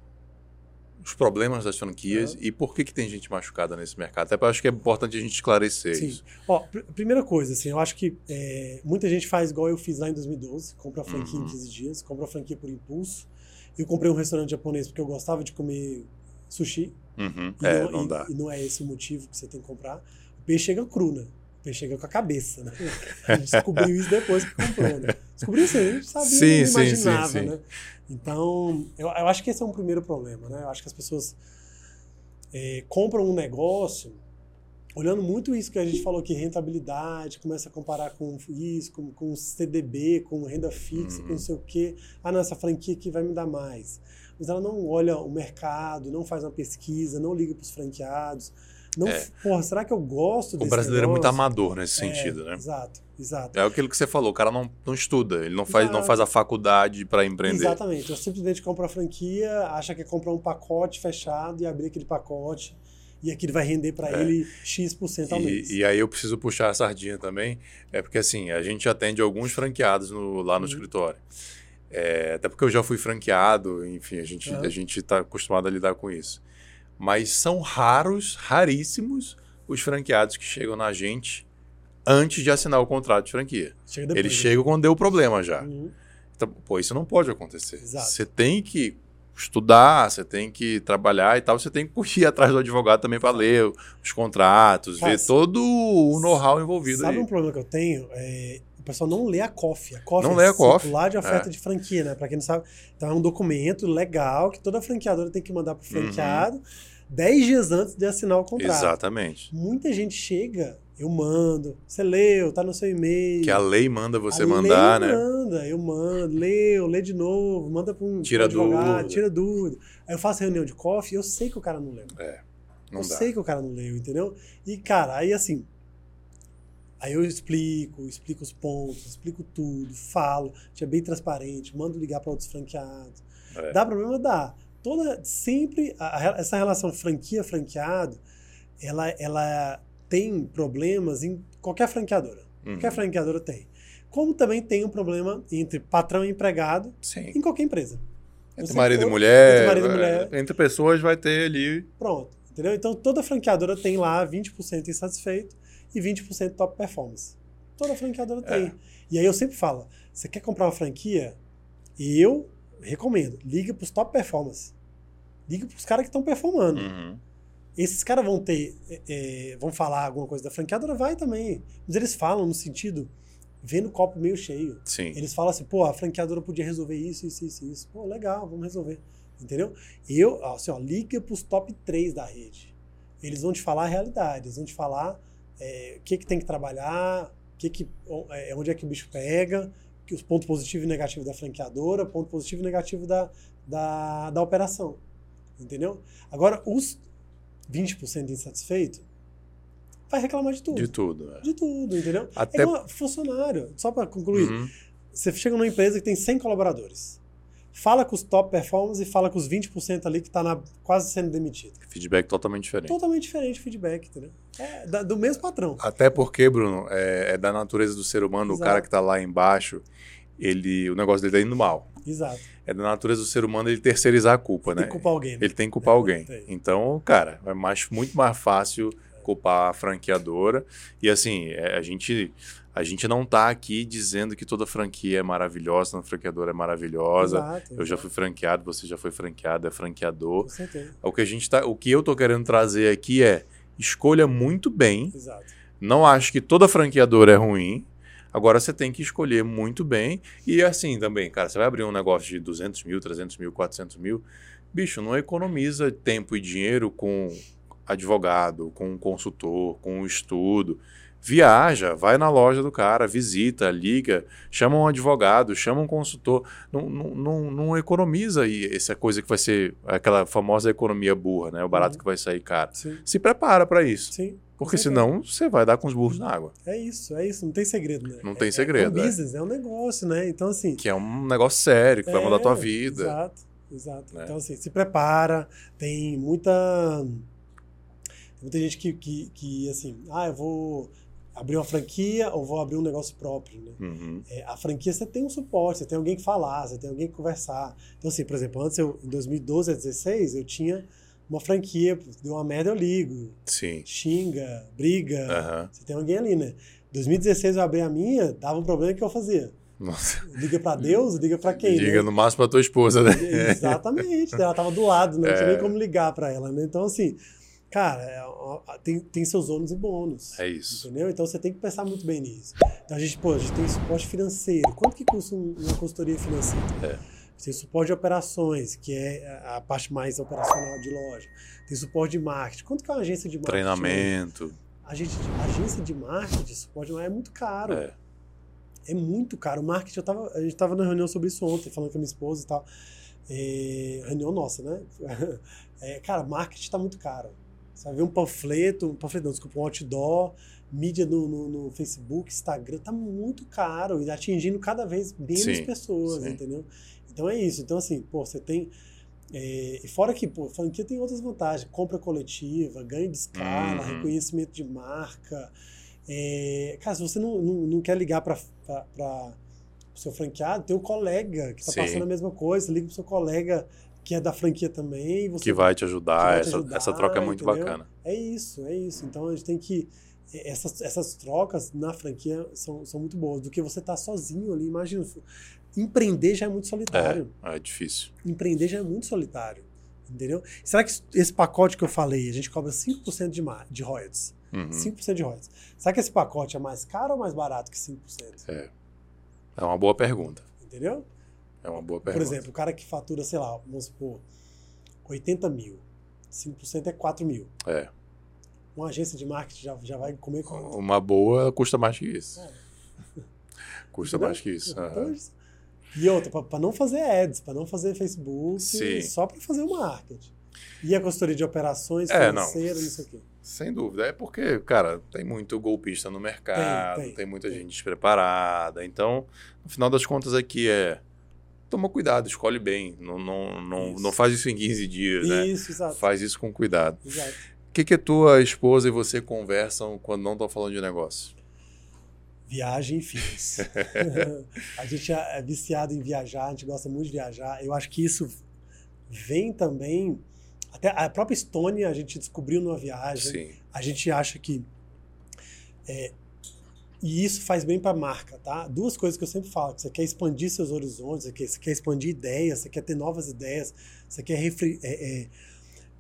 os problemas das franquias uhum. e por que, que tem gente machucada nesse mercado? Até acho que é importante a gente esclarecer Sim. isso. Ó, pr primeira coisa, assim, eu acho que é, muita gente faz igual eu fiz lá em 2012, compra a franquia uhum. em 15 dias, compra a franquia por impulso. Eu comprei um restaurante japonês porque eu gostava de comer sushi. Uhum. É, não, não e, dá. E não é esse o motivo que você tem que comprar. O peixe chega cru, né? O peixe chega com a cabeça, né? A gente descobriu isso depois que comprou, né? Descobriu isso, a gente sabia, sim, não imaginava, sim, sim, né? Então, eu, eu acho que esse é um primeiro problema, né? Eu acho que as pessoas é, compram um negócio olhando muito isso que a gente falou aqui, rentabilidade, começa a comparar com isso, com, com CDB, com renda fixa, uhum. com não sei o quê. Ah, não, essa franquia aqui vai me dar mais. Mas ela não olha o mercado, não faz uma pesquisa, não liga para os franqueados. Não, é. Porra, será que eu gosto desse O brasileiro negócio? é muito amador nesse é, sentido, né? Exato, exato. É aquilo que você falou, o cara não, não estuda, ele não faz, não faz a faculdade para empreender. Exatamente, eu simplesmente compro a franquia, acha que é comprar um pacote fechado e abrir aquele pacote e aquilo vai render para é. ele X% ao e, mês. E aí eu preciso puxar a sardinha também, é porque assim, a gente atende alguns franqueados no, lá no uhum. escritório. É, até porque eu já fui franqueado, enfim, a gente uhum. a gente está acostumado a lidar com isso. Mas são raros, raríssimos, os franqueados que chegam na gente antes de assinar o contrato de franquia. Chega depois, Eles né? chegam quando deu problema já. Uhum. Então, pô, isso não pode acontecer. Exato. Você tem que estudar, você tem que trabalhar e tal, você tem que ir atrás do advogado também para ler os contratos, Cara, ver todo o know-how envolvido sabe aí. um problema que eu tenho? É, o pessoal não lê a COF. A COF não é lê a COF. lá de oferta é. de franquia, né? Para quem não sabe. Então é um documento legal que toda franqueadora tem que mandar pro franqueado uhum. 10 dias antes de assinar o contrato. Exatamente. Muita gente chega, eu mando, você leu, tá no seu e-mail. Que a lei manda você a mandar, lei né? manda, eu mando, leu, lê de novo, manda para um tira advogado, dúvida. tira dúvida. Aí eu faço reunião de coffee eu sei que o cara não leu. É. Não eu dá. sei que o cara não leu, entendeu? E, cara, aí assim. Aí eu explico, explico os pontos, explico tudo, falo, é bem transparente, mando ligar para outros franqueados. É. Dá problema? Dá. Toda, sempre, a, essa relação franquia-franqueado, ela, ela tem problemas em qualquer franqueadora. Uhum. Qualquer franqueadora tem. Como também tem um problema entre patrão e empregado Sim. em qualquer empresa. Entre marido, for- e mulher, entre marido e é, mulher. entre pessoas vai ter ali. Pronto. Entendeu? Então toda franqueadora tem lá 20% insatisfeito e 20% top performance. Toda franqueadora É. tem. E aí eu sempre falo: você quer comprar uma franquia? Eu recomendo, liga para os top performance. Liga para os caras que estão performando. Uhum. Esses caras vão ter, é, é, vão falar alguma coisa da franqueadora? Vai também. Mas eles falam no sentido, vendo o copo meio cheio. Sim. Eles falam assim, pô, a franqueadora podia resolver isso, isso, isso, isso. Pô, legal, vamos resolver. Entendeu? Eu, ó, assim, ó, liga pros top 3 da rede. Eles vão te falar a realidade, eles vão te falar é, o que, que tem que trabalhar, que que, é, onde é que o bicho pega, que os pontos positivos e negativos da franqueadora, ponto positivo e negativo da, da, da operação. Entendeu? Agora, os 20% insatisfeito vai reclamar de tudo. De tudo. né? De tudo, entendeu? Até- É igual funcionário. Só para concluir. Uhum. Você chega numa empresa que tem 100 colaboradores. Fala com os top performers e fala com os 20% ali que está na, quase sendo demitido. Feedback totalmente diferente. Totalmente diferente o feedback, entendeu? É da, do mesmo patrão. Até porque, Bruno, é, é da natureza do ser humano, Exato. o cara que está lá embaixo, ele, o negócio dele tá indo mal. Exato. É da natureza do ser humano ele terceirizar a culpa, né? Tem que culpar alguém. Né? Ele tem que culpar é, alguém. Tem. Então, cara, é mais, muito mais fácil culpar a franqueadora. E assim, é, a gente a gente não está aqui dizendo que toda franquia é maravilhosa, toda franqueadora é maravilhosa. Exato, eu já fui franqueado, você já foi franqueado, é franqueador. Com certeza. O que a gente tá, o que eu estou querendo trazer aqui é escolha muito bem. Exato. Não acho que toda franqueadora é ruim. Agora você tem que escolher muito bem. E assim também, cara, você vai abrir um negócio de 200 mil, 300 mil, 400 mil. Bicho, não economiza tempo e dinheiro com advogado, com um consultor, com um estudo. Viaja, vai na loja do cara, visita, liga, chama um advogado, chama um consultor. Não, não, não, não economiza aí essa coisa que vai ser aquela famosa economia burra, né? O barato uhum. que vai sair caro. Sim. Se prepara para isso. Sim. Porque senão você vai dar com os burros na água. É isso, é isso. Não tem segredo, né? Não tem é, segredo. É um business, é. é um negócio, né? Então, assim. Que é um negócio sério, que é, vai mudar a tua vida. Exato, exato. Né? Então, assim, se prepara. Tem muita. Tem muita gente que, que, que, assim, ah, eu vou abrir uma franquia ou vou abrir um negócio próprio, né? Uhum. É, a franquia você tem um suporte, você tem alguém que falar, você tem alguém que conversar. Então, assim, por exemplo, antes, eu, em 2012 a 2016, eu tinha uma franquia, deu uma merda, eu ligo. Sim. Xinga, briga. Uhum. Você tem alguém ali, né? 2016 eu abri a minha, dava um problema que eu fazia. Nossa. Liga para Deus, liga para quem? Liga né? no máximo para tua esposa, né? Exatamente. ela tava do lado, não é. tinha nem como ligar para ela, né? Então, assim, cara, é, tem, tem seus ônus e bônus. É isso. Entendeu? Então você tem que pensar muito bem nisso. Então a gente, pô, a gente tem suporte financeiro. Quanto que custa uma consultoria financeira? É. Tem suporte de operações, que é a parte mais operacional de loja. Tem suporte de marketing. Quanto que é uma agência de marketing? Treinamento. Agência de, agência de marketing, suporte é muito caro. É. é muito caro. O marketing, eu tava, a gente estava na reunião sobre isso ontem, falando com a minha esposa e tal. É, reunião nossa, né? É, cara, marketing está muito caro. Você vai ver um panfleto, um panfleto não, desculpa, um outdoor, mídia no, no, no Facebook, Instagram, tá muito caro e atingindo cada vez menos sim, pessoas, sim. entendeu? Então é isso. Então, assim, pô, você tem. É, fora que, pô, franquia tem outras vantagens. Compra coletiva, ganho de escala, uhum. reconhecimento de marca. É, cara, se você não, não, não quer ligar para o seu franqueado, tem um colega que está passando a mesma coisa, liga para o seu colega que é da franquia também. que vai te ajudar, vai te essa, ajudar, essa troca é muito entendeu? bacana. É isso, é isso. Então a gente tem que. Essas, essas trocas na franquia são, são muito boas, do que você tá sozinho ali. Imagina, empreender já é muito solitário. É, é difícil. Empreender já é muito solitário. Entendeu? Será que esse pacote que eu falei, a gente cobra 5% de, de royalties? Uhum. 5% de royalties. Será que esse pacote é mais caro ou mais barato que 5%? É. É uma boa pergunta. Entendeu? É uma boa pergunta. Por exemplo, o cara que fatura, sei lá, vamos supor, 80 mil. 5% é 4 mil. É. Uma agência de marketing já, já vai comer quanto? Uma boa custa mais que isso. É. Custa Entendeu? mais que isso. Então, uhum. E outra, para não fazer ads, para não fazer Facebook, Sim. só para fazer o marketing. E a consultoria de operações é, isso aqui. Sem dúvida. É porque, cara, tem muito golpista no mercado, tem, tem, tem muita tem. gente despreparada. Então, no final das contas, aqui é. Toma cuidado, escolhe bem. Não, não, não, não faz isso em 15 dias, isso, né? Isso, exato. Faz isso com cuidado. Exato. O que, que a tua esposa e você conversam quando não estão falando de negócio? Viagem e filhos. a gente é, é viciado em viajar, a gente gosta muito de viajar. Eu acho que isso vem também. Até a própria Estônia a gente descobriu numa viagem. Sim. A gente acha que. É, e isso faz bem para a marca, tá? Duas coisas que eu sempre falo: que você quer expandir seus horizontes, você quer, você quer expandir ideias, você quer ter novas ideias, você quer refri, é, é,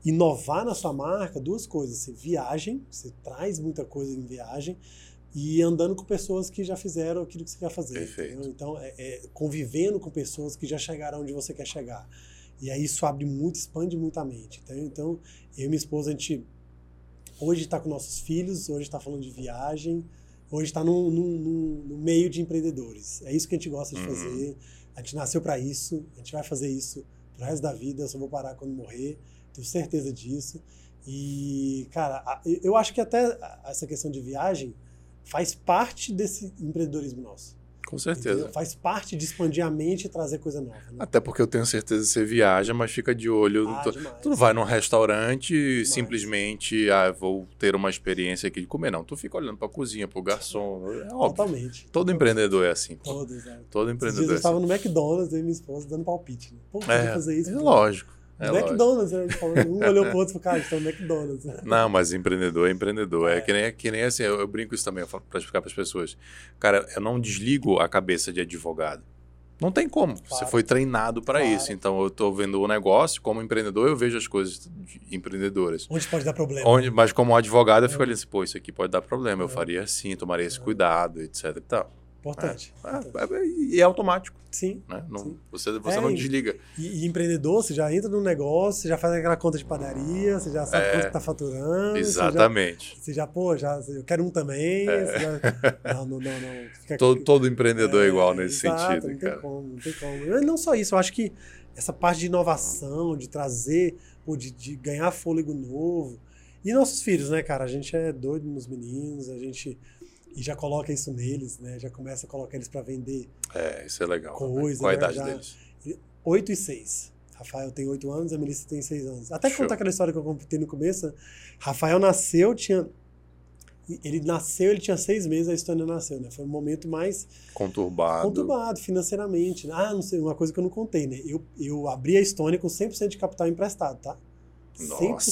inovar na sua marca. Duas coisas: você viagem, você traz muita coisa em viagem e andando com pessoas que já fizeram aquilo que você quer fazer. Perfeito. Então, é, é, convivendo com pessoas que já chegaram onde você quer chegar. E aí isso abre muito, expande muito a mente. Então, então eu e minha esposa, a gente hoje está com nossos filhos, hoje está falando de viagem, hoje está no, no, no, meio de empreendedores. É isso que a gente gosta de uhum. fazer. A gente nasceu para isso, a gente vai fazer isso pro resto da vida. Eu só vou parar quando morrer, tenho certeza disso. E, cara, eu acho que até essa questão de viagem faz parte desse empreendedorismo nosso. Com certeza. Faz parte de expandir a mente e trazer coisa nova. Né? Até porque eu tenho certeza que você viaja, mas fica de olho. Ah, tu, tu não vai num restaurante e Demais. simplesmente, ah, vou ter uma experiência aqui de comer. Não, tu fica olhando pra cozinha, pro garçom. É óbvio. Totalmente. Todo empreendedor é assim. é. Todo Esses dias empreendedor eu é estava assim. no McDonald's, e minha esposa dando palpite. Né? Pô, podia É, fazer isso. é lógico. É. McDonald's, né? Falando, um olhou pro outro e falou, cara, no McDonald's. Não, mas empreendedor é empreendedor. É, É. que, nem, que nem assim, eu, eu brinco isso também, eu pra explicar pras pessoas. Cara, eu não desligo a cabeça de advogado. Não tem como. Você Claro. foi treinado para Claro. isso. Então eu tô vendo o negócio, como empreendedor, eu vejo as coisas de- empreendedoras. Onde pode dar problema. Onde, mas como advogado, eu fico É. ali assim, pô, isso aqui pode dar problema, eu É. faria assim, tomaria esse cuidado, etc e tal. Importante. É, é, e é automático, Sim. né? Não, Sim. você você É, não desliga. E, e empreendedor, você já entra no negócio, você já faz aquela conta de padaria, você já sabe É. quanto que tá faturando. você já- Exatamente. Você já, pô, já, eu quero um também. você já- não, não, não, não. Fica- É. Todo, todo empreendedor é, igual nesse exato, sentido, não cara. Tem como, não tem como. E não só isso, eu acho que essa parte de inovação, de trazer, pô, de, de ganhar fôlego novo. E nossos filhos, né, cara? A gente é doido nos meninos, a gente. E já coloca isso neles, né? Já começa a colocar eles para vender É, isso é legal. Coisa? Qual a né, idade já- deles? 8 e 6. Rafael tem 8 anos, a Melissa tem 6 anos. Até Show. contar aquela história que eu contei no começo. Rafael nasceu, tinha. Ele nasceu, ele tinha seis meses, a Estônia nasceu, né? Foi um momento mais Conturbado. conturbado financeiramente. né? Ah, não sei, uma coisa que eu não contei, né? Eu, eu abri a Estônia com 100% de capital emprestado, tá? 100%, Nossa.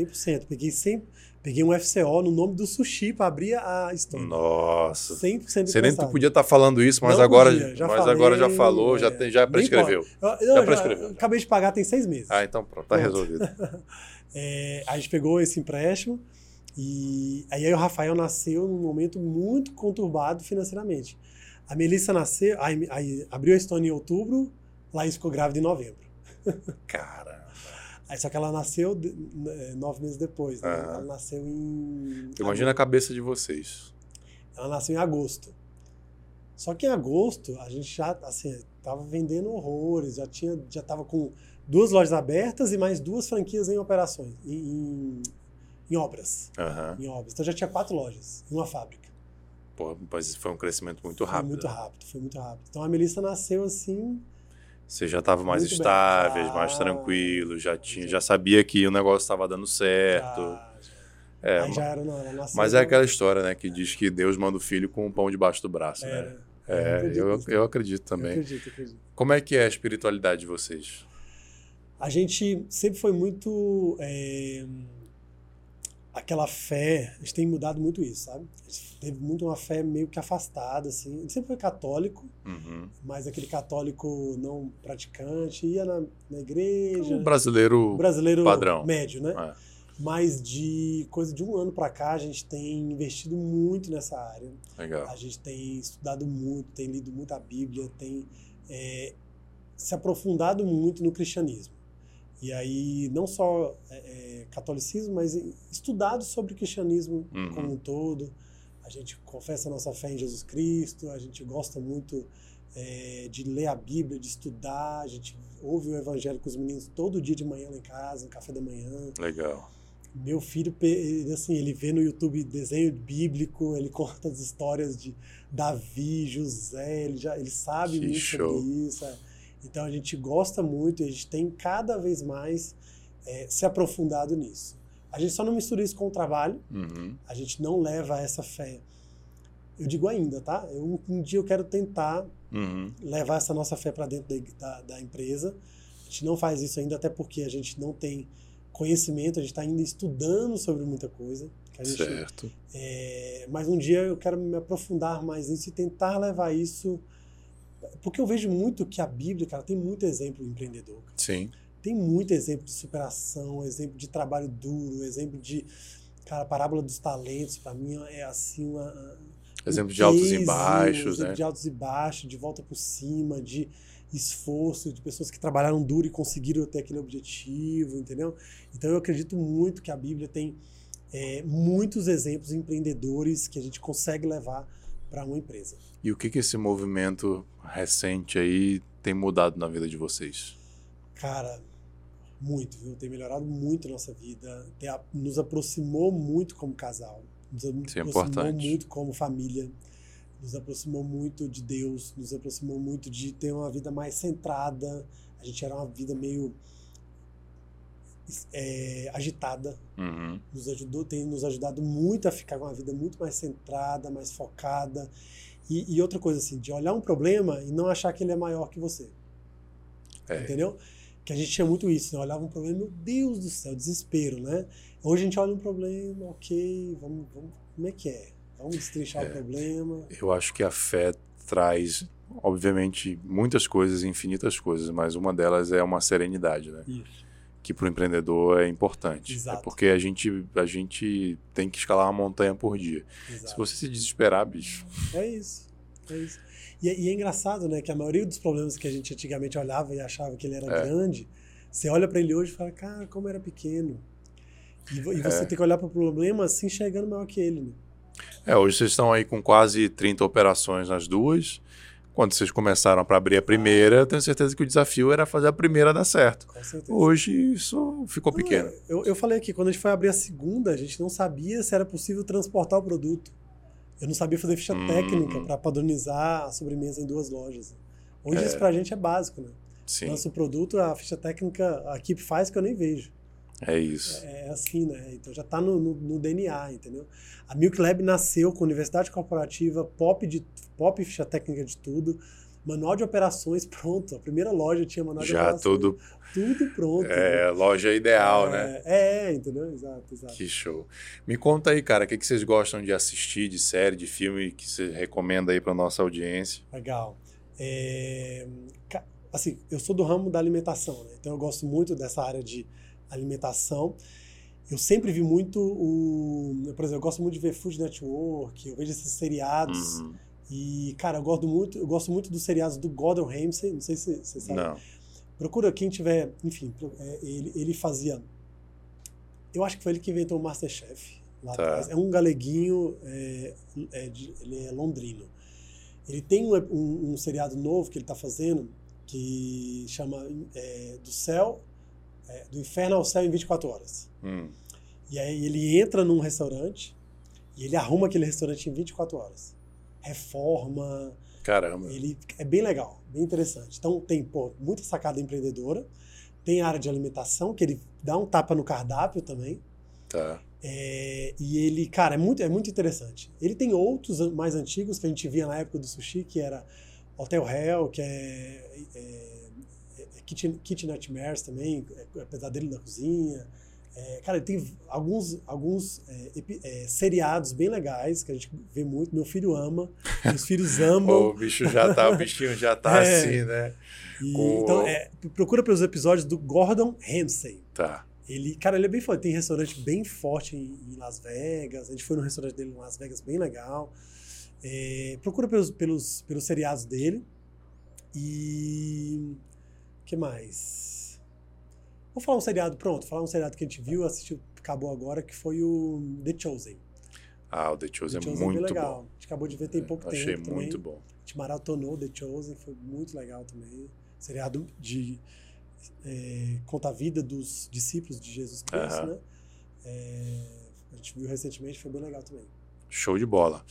100%. Peguei, 100, peguei um FCO no nome do sushi para abrir a Estônia. Nossa. 100% Você nem podia estar falando isso, mas Não agora, podia, já mas falei, agora já falou, já, é. tem, já prescreveu. Eu, eu Já já prescreveu. acabei de pagar tem seis meses. Ah, então pronto, tá Pronto. resolvido. É, a gente pegou esse empréstimo e aí o Rafael nasceu num momento muito conturbado financeiramente. A Melissa nasceu, aí, aí abriu a Estônia em outubro, Laís ficou grávida em novembro. Cara, Aí, só que ela nasceu de- é, nove meses depois, né? Aham. Ela nasceu em. imagina a cabeça de vocês. Ela nasceu em agosto. Só que em agosto a gente já assim, tava vendendo horrores, já tinha, já tava com duas lojas abertas e mais duas franquias em operações, em, em, obras, Aham. em obras. Então já tinha quatro lojas, e uma fábrica. Pô, mas foi um crescimento muito Foi rápido. muito né? rápido, foi muito rápido. Então a Melissa nasceu assim, Você já estava mais Muito bem. estáveis, Já. mais tranquilo, já tinha, já sabia que o negócio estava dando certo. já. É, já era, não, nasceu. mas é aquela história, né, que diz que Deus manda o filho com um pão debaixo do braço, né? Era. É, acredito eu, nisso. eu acredito Eu também. acredito, eu acredito. Como é que é a espiritualidade de vocês? A gente sempre foi muito. é, aquela fé, a gente tem mudado muito isso, sabe? A gente teve muito uma fé meio que afastada, assim. A gente sempre foi católico, Uhum. mas aquele católico não praticante, ia na, na igreja. Um brasileiro brasileiro padrão. médio, né? É. Mas de coisa de um ano pra cá, a gente tem investido muito nessa área. Legal. A gente tem estudado muito, tem lido muito a Bíblia, tem é, se aprofundado muito no cristianismo. E aí, não só é, é, catolicismo, mas estudado sobre o cristianismo Uhum. como um todo. A gente confessa a nossa fé em Jesus Cristo, a gente gosta muito é, de ler a Bíblia, de estudar, a gente ouve o Evangelho com os meninos todo dia de manhã lá em casa, no café da manhã. Legal. Meu filho, assim, ele vê no YouTube desenho bíblico, ele conta as histórias de Davi, José, ele já ele sabe Que muito show. sobre isso. é. Então a gente gosta muito, a gente tem cada vez mais é, se aprofundado nisso. A gente só não mistura isso com o trabalho, Uhum. a gente não leva essa fé. Eu digo ainda, tá? Eu, um dia eu quero tentar Uhum. levar essa nossa fé para dentro da, da, da empresa. A gente não faz isso ainda, até porque a gente não tem conhecimento, a gente está ainda estudando sobre muita coisa. gente- Certo. é, mas um dia eu quero me aprofundar mais nisso e tentar levar isso. Porque eu vejo muito que a Bíblia, cara, tem muito exemplo empreendedor. cara. Sim. Tem muito exemplo de superação, exemplo de trabalho duro, exemplo de. Cara, a parábola dos talentos, para mim, é assim uma. Exemplo um de altos e baixos, exemplo né? De altos e baixos, de volta por cima, de esforço, de pessoas que trabalharam duro e conseguiram ter aquele objetivo, entendeu? Então eu acredito muito que a Bíblia tem é, muitos exemplos de empreendedores que a gente consegue levar para uma empresa. E o que que esse movimento recente aí tem mudado na vida de vocês? Cara, muito, viu? Tem melhorado muito a nossa vida, tem nos aproximou muito como casal, nos Isso é aproximou importante. muito como família, nos aproximou muito de Deus, nos aproximou muito de ter uma vida mais centrada. A gente era uma vida meio é, agitada. Uhum. Nos ajudou, tem nos ajudado muito a ficar com uma vida muito mais centrada, mais focada. E, e outra coisa assim, de olhar um problema e não achar que ele é maior que você. É. Entendeu? Que a gente tinha muito isso, né? Olhava um problema, meu Deus do céu, desespero, né? Hoje a gente olha um problema, ok, vamos, vamos como é que é? Vamos destrinchar o problema. Eu acho que a fé traz, obviamente, muitas coisas, infinitas coisas, mas uma delas é uma serenidade, né? Isso. Que para o empreendedor é importante. Exato. É porque a gente, a gente tem que escalar uma montanha por dia. Se Exato. você se desesperar, bicho. É isso. É isso. E, é- e é engraçado, né, que a maioria dos problemas que a gente antigamente olhava e achava que ele era É. grande, você olha para ele hoje e fala, cara, como era pequeno. E, e você É. tem que olhar para o problema se enxergando maior que ele, né? É, hoje vocês estão aí com quase 30 operações nas duas. Quando vocês começaram para abrir a primeira, eu tenho certeza que o desafio era fazer a primeira dar certo. Com certeza. Hoje isso ficou Não, pequeno. Eu, eu falei aqui, quando a gente foi abrir a segunda, a gente não sabia se era possível transportar o produto. Eu não sabia fazer ficha Hum. técnica para padronizar a sobremesa em duas lojas. Hoje É. isso pra gente é básico, né? Sim, Lança o produto, a ficha técnica a equipe faz que eu nem vejo. É isso. É assim, né? Então já está no, no- no DNA, entendeu? A Milk Lab nasceu com universidade corporativa, pop, de, pop ficha técnica de tudo, manual de operações pronto. A primeira loja tinha manual de Já operações. tudo Tudo pronto. é loja ideal, é, né? É, entendeu? Exato, exato. Que show. Me conta aí, cara, o que, que vocês gostam de assistir, de série, de filme, que você recomenda aí para nossa audiência? Legal. É, assim, eu sou do ramo da alimentação, né? Então eu gosto muito dessa área de alimentação. Eu sempre vi muito o. Por exemplo, eu gosto muito de ver Food Network, eu vejo esses seriados. Uhum. E, cara, eu gosto muito, eu gosto muito dos seriados do Gordon Ramsay, não sei se você sabe. Não. Procura quem tiver, enfim, é, ele, ele fazia. Eu acho que foi ele que inventou o Masterchef lá Tá. atrás. É um galeguinho, é, é de- ele é londrino. Ele tem um, um- um seriado novo que ele está fazendo que chama é, Do Céu, é, do Inferno ao Céu em 24 horas. Hum. E aí ele entra num restaurante e ele arruma aquele restaurante em 24 horas. Reforma, Caramba. ele é bem legal, bem interessante. Então tem pô, muita sacada empreendedora, tem a área de alimentação, que ele dá um tapa no cardápio também. Tá. É, e ele, cara, é muito, é muito interessante. Ele tem outros mais antigos que a gente via na época do sushi, que era Hotel Hell, que é, é Kitchen, Kitchen Nightmares também, é, Pesadelo na Cozinha. É, cara, ele tem alguns, alguns é, é, seriados bem legais que a gente vê muito. Meu filho ama, meus filhos amam. o bicho já tá, o bichinho já tá É. assim, né? E, Com- Então, é, procura pelos episódios do Gordon Ramsay. Tá. Ele, cara, ele é bem forte. Tem restaurante bem forte em, em Las Vegas. A gente foi no restaurante dele em Las Vegas, bem legal. É, procura pelos, pelos, pelos seriados dele. E. O que mais? Vou falar um seriado, pronto. Falar um seriado que a gente viu, assistiu, acabou agora, que foi o The Chosen. Ah, o The Chosen The é Chosen muito bem legal. bom. A gente acabou de ver tem pouco Achei tempo muito também. bom. A gente maratonou The Chosen, foi muito legal também. Seriado de é, conta a vida dos discípulos de Jesus Cristo, né? É, a gente viu recentemente, foi bem legal também. Show de bola.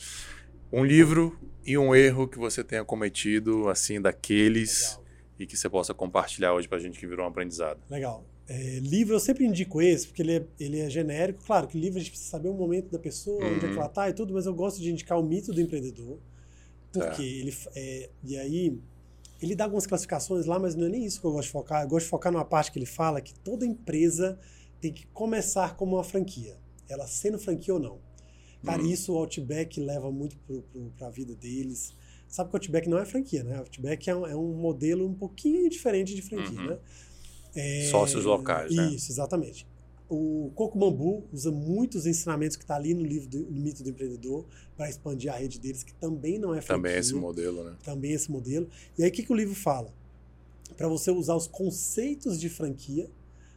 Um livro e um erro que você tenha cometido, assim, daqueles Legal. E que você possa compartilhar hoje pra gente que virou um aprendizado. Legal. É, livro eu sempre indico esse, porque ele é, ele é genérico. Claro que livro a gente precisa saber o momento da pessoa, onde é Uhum. que ela tá e tudo, mas eu gosto de indicar o mito do empreendedor. Porque ele. é, e aí, ele dá algumas classificações lá, mas não é nem isso que eu gosto de focar. Eu gosto de focar numa parte que ele fala que toda empresa tem que começar como uma franquia, ela sendo franquia ou não. Cara, Hum. isso o Outback leva muito para a vida deles. Sabe que o Outback não é franquia, né? O Outback é um, é um modelo um pouquinho diferente de franquia, Uhum. né? É, Sócios locais, né? Isso, exatamente. O Coco Bambu usa muitos ensinamentos que está ali no livro do no Mito do Empreendedor para expandir a rede deles, que também não é franquia. Também esse modelo, né? Também esse modelo. E aí o que, que o livro fala? Para você usar os conceitos de franquia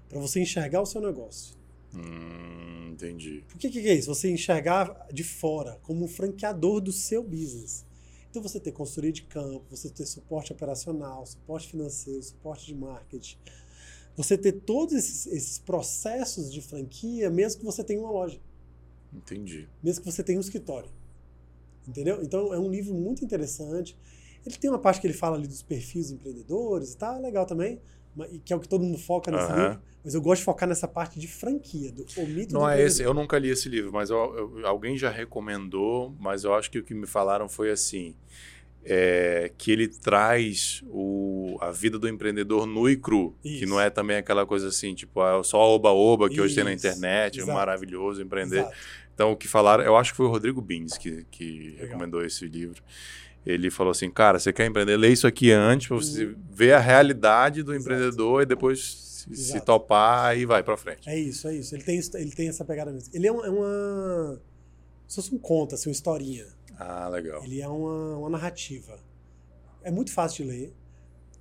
para você enxergar o seu negócio. Hum, entendi. Por que, que é isso? Você enxergar de fora como um franqueador do seu business. Então você ter consultoria de campo, você ter suporte operacional, suporte financeiro, suporte de marketing. Você ter todos esses, esses processos de franquia, mesmo que você tenha uma loja, Entendi. mesmo que você tenha um escritório. Entendeu? Então é um livro muito interessante. Ele tem uma parte que ele fala ali dos perfis empreendedores e tal, é legal também, que é o que todo mundo foca nesse uhum. livro. Mas eu gosto de focar nessa parte de franquia, do o mito Não do é esse, eu nunca li esse livro, mas eu, eu, alguém já recomendou, mas eu acho que o que me falaram foi assim. É, que ele traz o, a vida do empreendedor nu e cru, Isso. que não é também aquela coisa assim, tipo, ah, só oba-oba que Isso. hoje tem na internet, é maravilhoso empreender. Exato. Então, o que falaram, eu acho que foi o Rodrigo Bins que, que recomendou esse livro. Ele falou assim, cara, você quer empreender? Lê isso aqui antes para você uhum. ver a realidade do Exato. empreendedor e depois se, se topar aí vai para frente. É isso, é isso. Ele tem, ele tem essa pegada mesmo. Ele é uma, é uma se fosse um conto, assim, uma historinha. Ah, legal. Ele é uma, uma narrativa. É muito fácil de ler,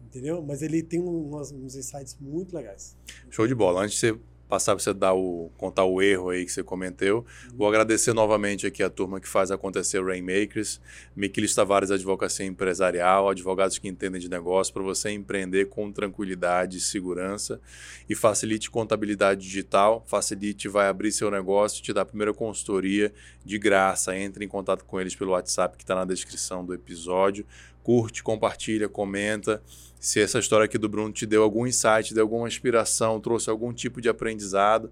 entendeu? Mas ele tem umas, uns insights muito legais. Show de bola. Antes de você passar para você dar o, contar o erro aí que você comentou. Uhum. Vou agradecer novamente aqui a turma que faz acontecer o Rainmakers, Miquilis Tavares Advocacia Empresarial, advogados que entendem de negócio, para você empreender com tranquilidade e segurança e facilite contabilidade digital, facilite, vai abrir seu negócio, te dar a primeira consultoria de graça. Entre em contato com eles pelo WhatsApp que está na descrição do episódio. Curte, compartilha, comenta se essa história aqui do Bruno te deu algum insight, deu alguma inspiração, trouxe algum tipo de aprendizado.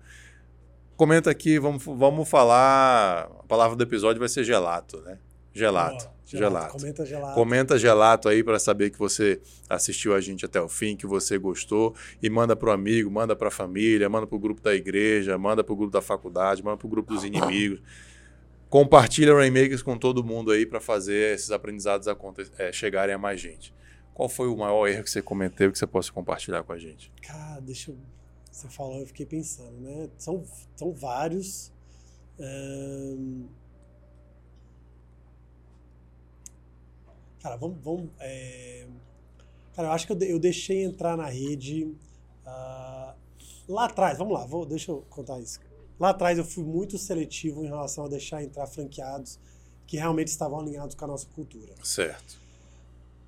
Comenta aqui, vamos, vamos falar. A palavra do episódio vai ser gelato, né? Gelato. Gelato. gelato. Comenta gelato. Comenta gelato aí para saber que você assistiu a gente até o fim, que você gostou. E manda para o amigo, manda para a família, manda para o grupo da igreja, manda para o grupo da faculdade, manda para o grupo dos inimigos. Compartilha Rainmakers com todo mundo aí para fazer esses aprendizados é, chegarem a mais gente. Qual foi o maior erro que você cometeu que você possa compartilhar com a gente? Cara, deixa eu. Você falou, eu fiquei pensando, né? São, são vários. Cara, vamos. vamos é... Cara, eu acho que eu, eu deixei entrar na rede. Uh... Lá atrás, vamos lá, vou, deixa eu contar isso. Lá atrás eu fui muito seletivo em relação a deixar entrar franqueados que realmente estavam alinhados com a nossa cultura. Certo.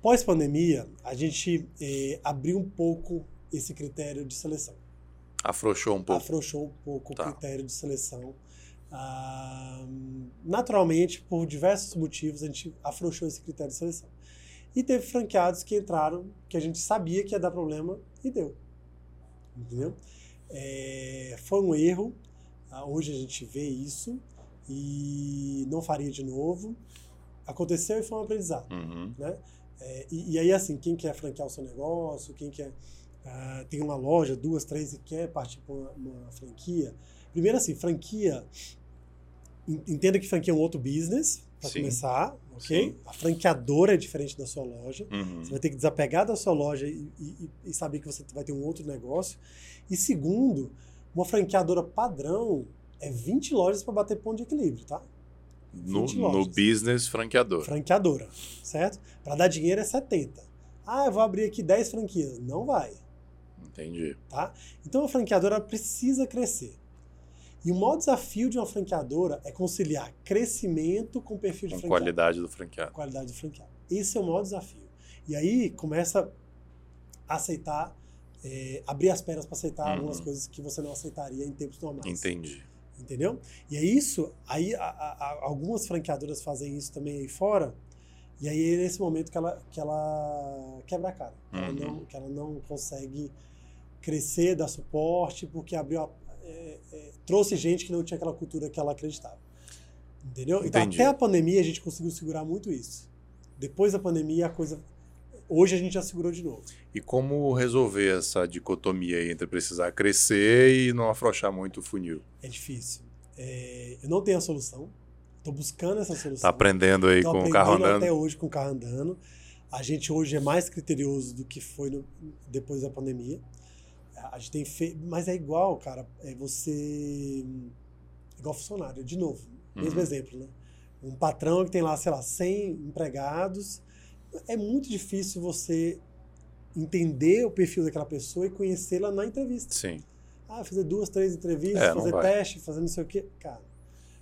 Pós-pandemia, a gente eh, abriu um pouco esse critério de seleção. Afrouxou um pouco. Afrouxou um pouco tá. o critério de seleção. Ah, naturalmente, por diversos motivos, a gente afrouxou esse critério de seleção. E teve franqueados que entraram, que a gente sabia que ia dar problema e deu. Entendeu? É, foi um erro. Ah, hoje a gente vê isso e não faria de novo. Aconteceu e foi um aprendizado. Uhum. Né? É, e, e, aí, assim, quem quer franquear o seu negócio, quem quer uh, tem uma loja, duas, três e quer partir para uma, uma, franquia. Primeiro, assim, franquia. Entenda que franquia é um outro business, para começar, ok? Sim. A franqueadora é diferente da sua loja. Uhum. Você vai ter que desapegar da sua loja e, e, e saber que você vai ter um outro negócio. E segundo, uma franqueadora padrão é 20 lojas para bater ponto de equilíbrio, tá? No, no business franqueador. Franqueadora, certo? Para dar dinheiro é 70. Ah, eu vou abrir aqui 10 franquias. Não vai. Entendi. Tá? Então a franqueadora precisa crescer. E o maior desafio de uma franqueadora é conciliar crescimento com perfil de com franqueado. qualidade do franqueado. Qualidade do franqueado. Esse é o maior desafio. E aí começa a aceitar, é, abrir as pernas para aceitar uhum. algumas coisas que você não aceitaria em tempos normais. Entendi. Entendeu? E é isso, aí a, a, algumas franqueadoras fazem isso também aí fora, e aí é nesse momento que ela, que ela quebra a cara. Uhum. Ela não, que ela não consegue crescer, dar suporte, porque abriu a, é, é, trouxe gente que não tinha aquela cultura que ela acreditava. Entendeu? Então, Entendi. Então, até a pandemia, a gente conseguiu segurar muito isso. Depois da pandemia, a coisa Hoje a gente já segurou de novo. E como resolver essa dicotomia entre precisar crescer e não afrouxar muito o funil? É difícil. É, eu não tenho a solução. Estou buscando essa solução. Está aprendendo aí Tô com o carro andando? até hoje com o carro andando. A gente hoje é mais criterioso do que foi no, depois da pandemia. A gente tem feito. Mas é igual, cara. É você. Igual funcionário, de novo. Mesmo uhum. exemplo, né? Um patrão que tem lá, sei lá, 100 empregados é muito difícil você entender o perfil daquela pessoa e conhecê-la na entrevista. Sim. Ah, fazer duas, três entrevistas, é, fazer teste, fazer não sei o quê. Cara,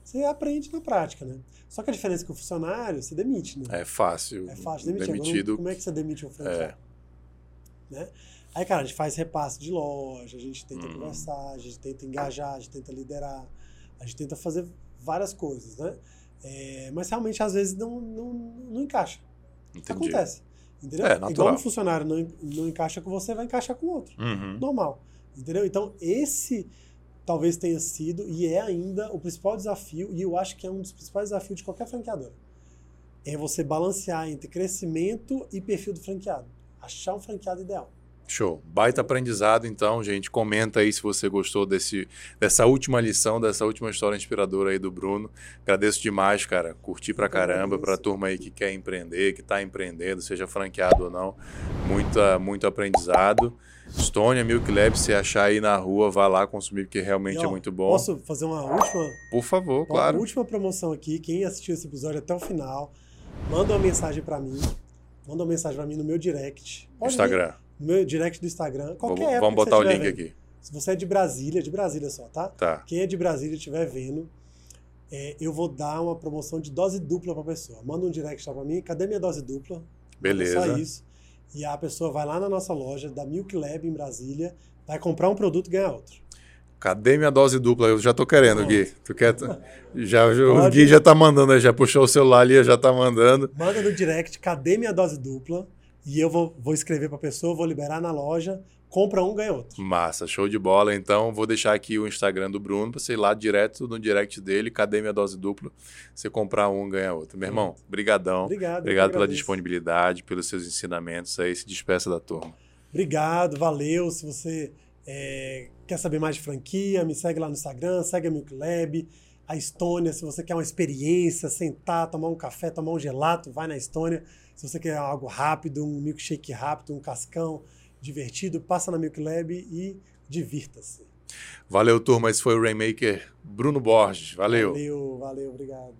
você aprende na prática, né? Só que a diferença é que o funcionário, você demite, né? É fácil. É fácil demitir. Demitido... Agora, como é que você demite um franqueado? É. Né? Aí, cara, a gente faz repasse de loja, a gente tenta hum. conversar, a gente tenta engajar, a gente tenta liderar, a gente tenta fazer várias coisas, né? É, mas realmente, às vezes, não, não, não encaixa. Entendi. Acontece. Entendeu? É, natural. Igual um funcionário não, não encaixa com você, vai encaixar com outro. Uhum. Normal. Entendeu? Então, esse talvez tenha sido e é ainda o principal desafio, e eu acho que é um dos principais desafios de qualquer franqueador. É você balancear entre crescimento e perfil do franqueado. Achar um franqueado ideal. Show. Baita aprendizado, então, gente. Comenta aí se você gostou desse, dessa última lição, dessa última história inspiradora aí do Bruno. Agradeço demais, cara. Curti pra caramba, pra turma aí que quer empreender, que tá empreendendo, seja franqueado ou não. Muita, muito aprendizado. Estônia, Milk Lab, se achar aí na rua, vá lá consumir, porque realmente ó, é muito bom. Posso fazer uma última, Por favor, uma claro. última promoção aqui? Quem assistiu esse episódio até o final, manda uma mensagem pra mim. Manda uma mensagem pra mim no meu direct. Pode vir, Instagram. No meu direct do Instagram. Qualquer Vamos, época vamos botar o link vendo. aqui. Se você é de Brasília, de Brasília só, tá? Tá. Quem é de Brasília e estiver vendo, é, eu vou dar uma promoção de dose dupla pra pessoa. Manda um direct lá pra mim. Cadê minha dose dupla? Beleza. Só isso. E a pessoa vai lá na nossa loja da Milk Lab em Brasília, vai comprar um produto e ganhar outro. Cadê minha dose dupla? Eu já tô querendo, Pronto. Gui. Tu quer? Já, o. Gui já tá mandando, já puxou o celular ali, já tá mandando. Manda no direct, cadê minha dose dupla? E eu vou, vou escrever pra pessoa, vou liberar na loja, compra um, ganha outro. Massa, show de bola. Então, vou deixar aqui o Instagram do Bruno pra você ir lá direto no direct dele. Cadê minha dose dupla? Você comprar um, ganha outro. Meu irmão, brigadão. Obrigado. Obrigado pela disponibilidade, pelos seus ensinamentos aí. Se despeça da turma. Obrigado, valeu. Se você é, quer saber mais de franquia, me segue lá no Instagram, segue a Milk Lab. A Estônia, se você quer uma experiência, sentar, tomar um café, tomar um gelato, vai na Estônia. Se você quer algo rápido, um milkshake rápido, um cascão divertido, passa na Milk Lab e divirta-se. Valeu, turma. Esse foi o Rainmaker Bruno Borges. Valeu. Valeu, valeu, obrigado.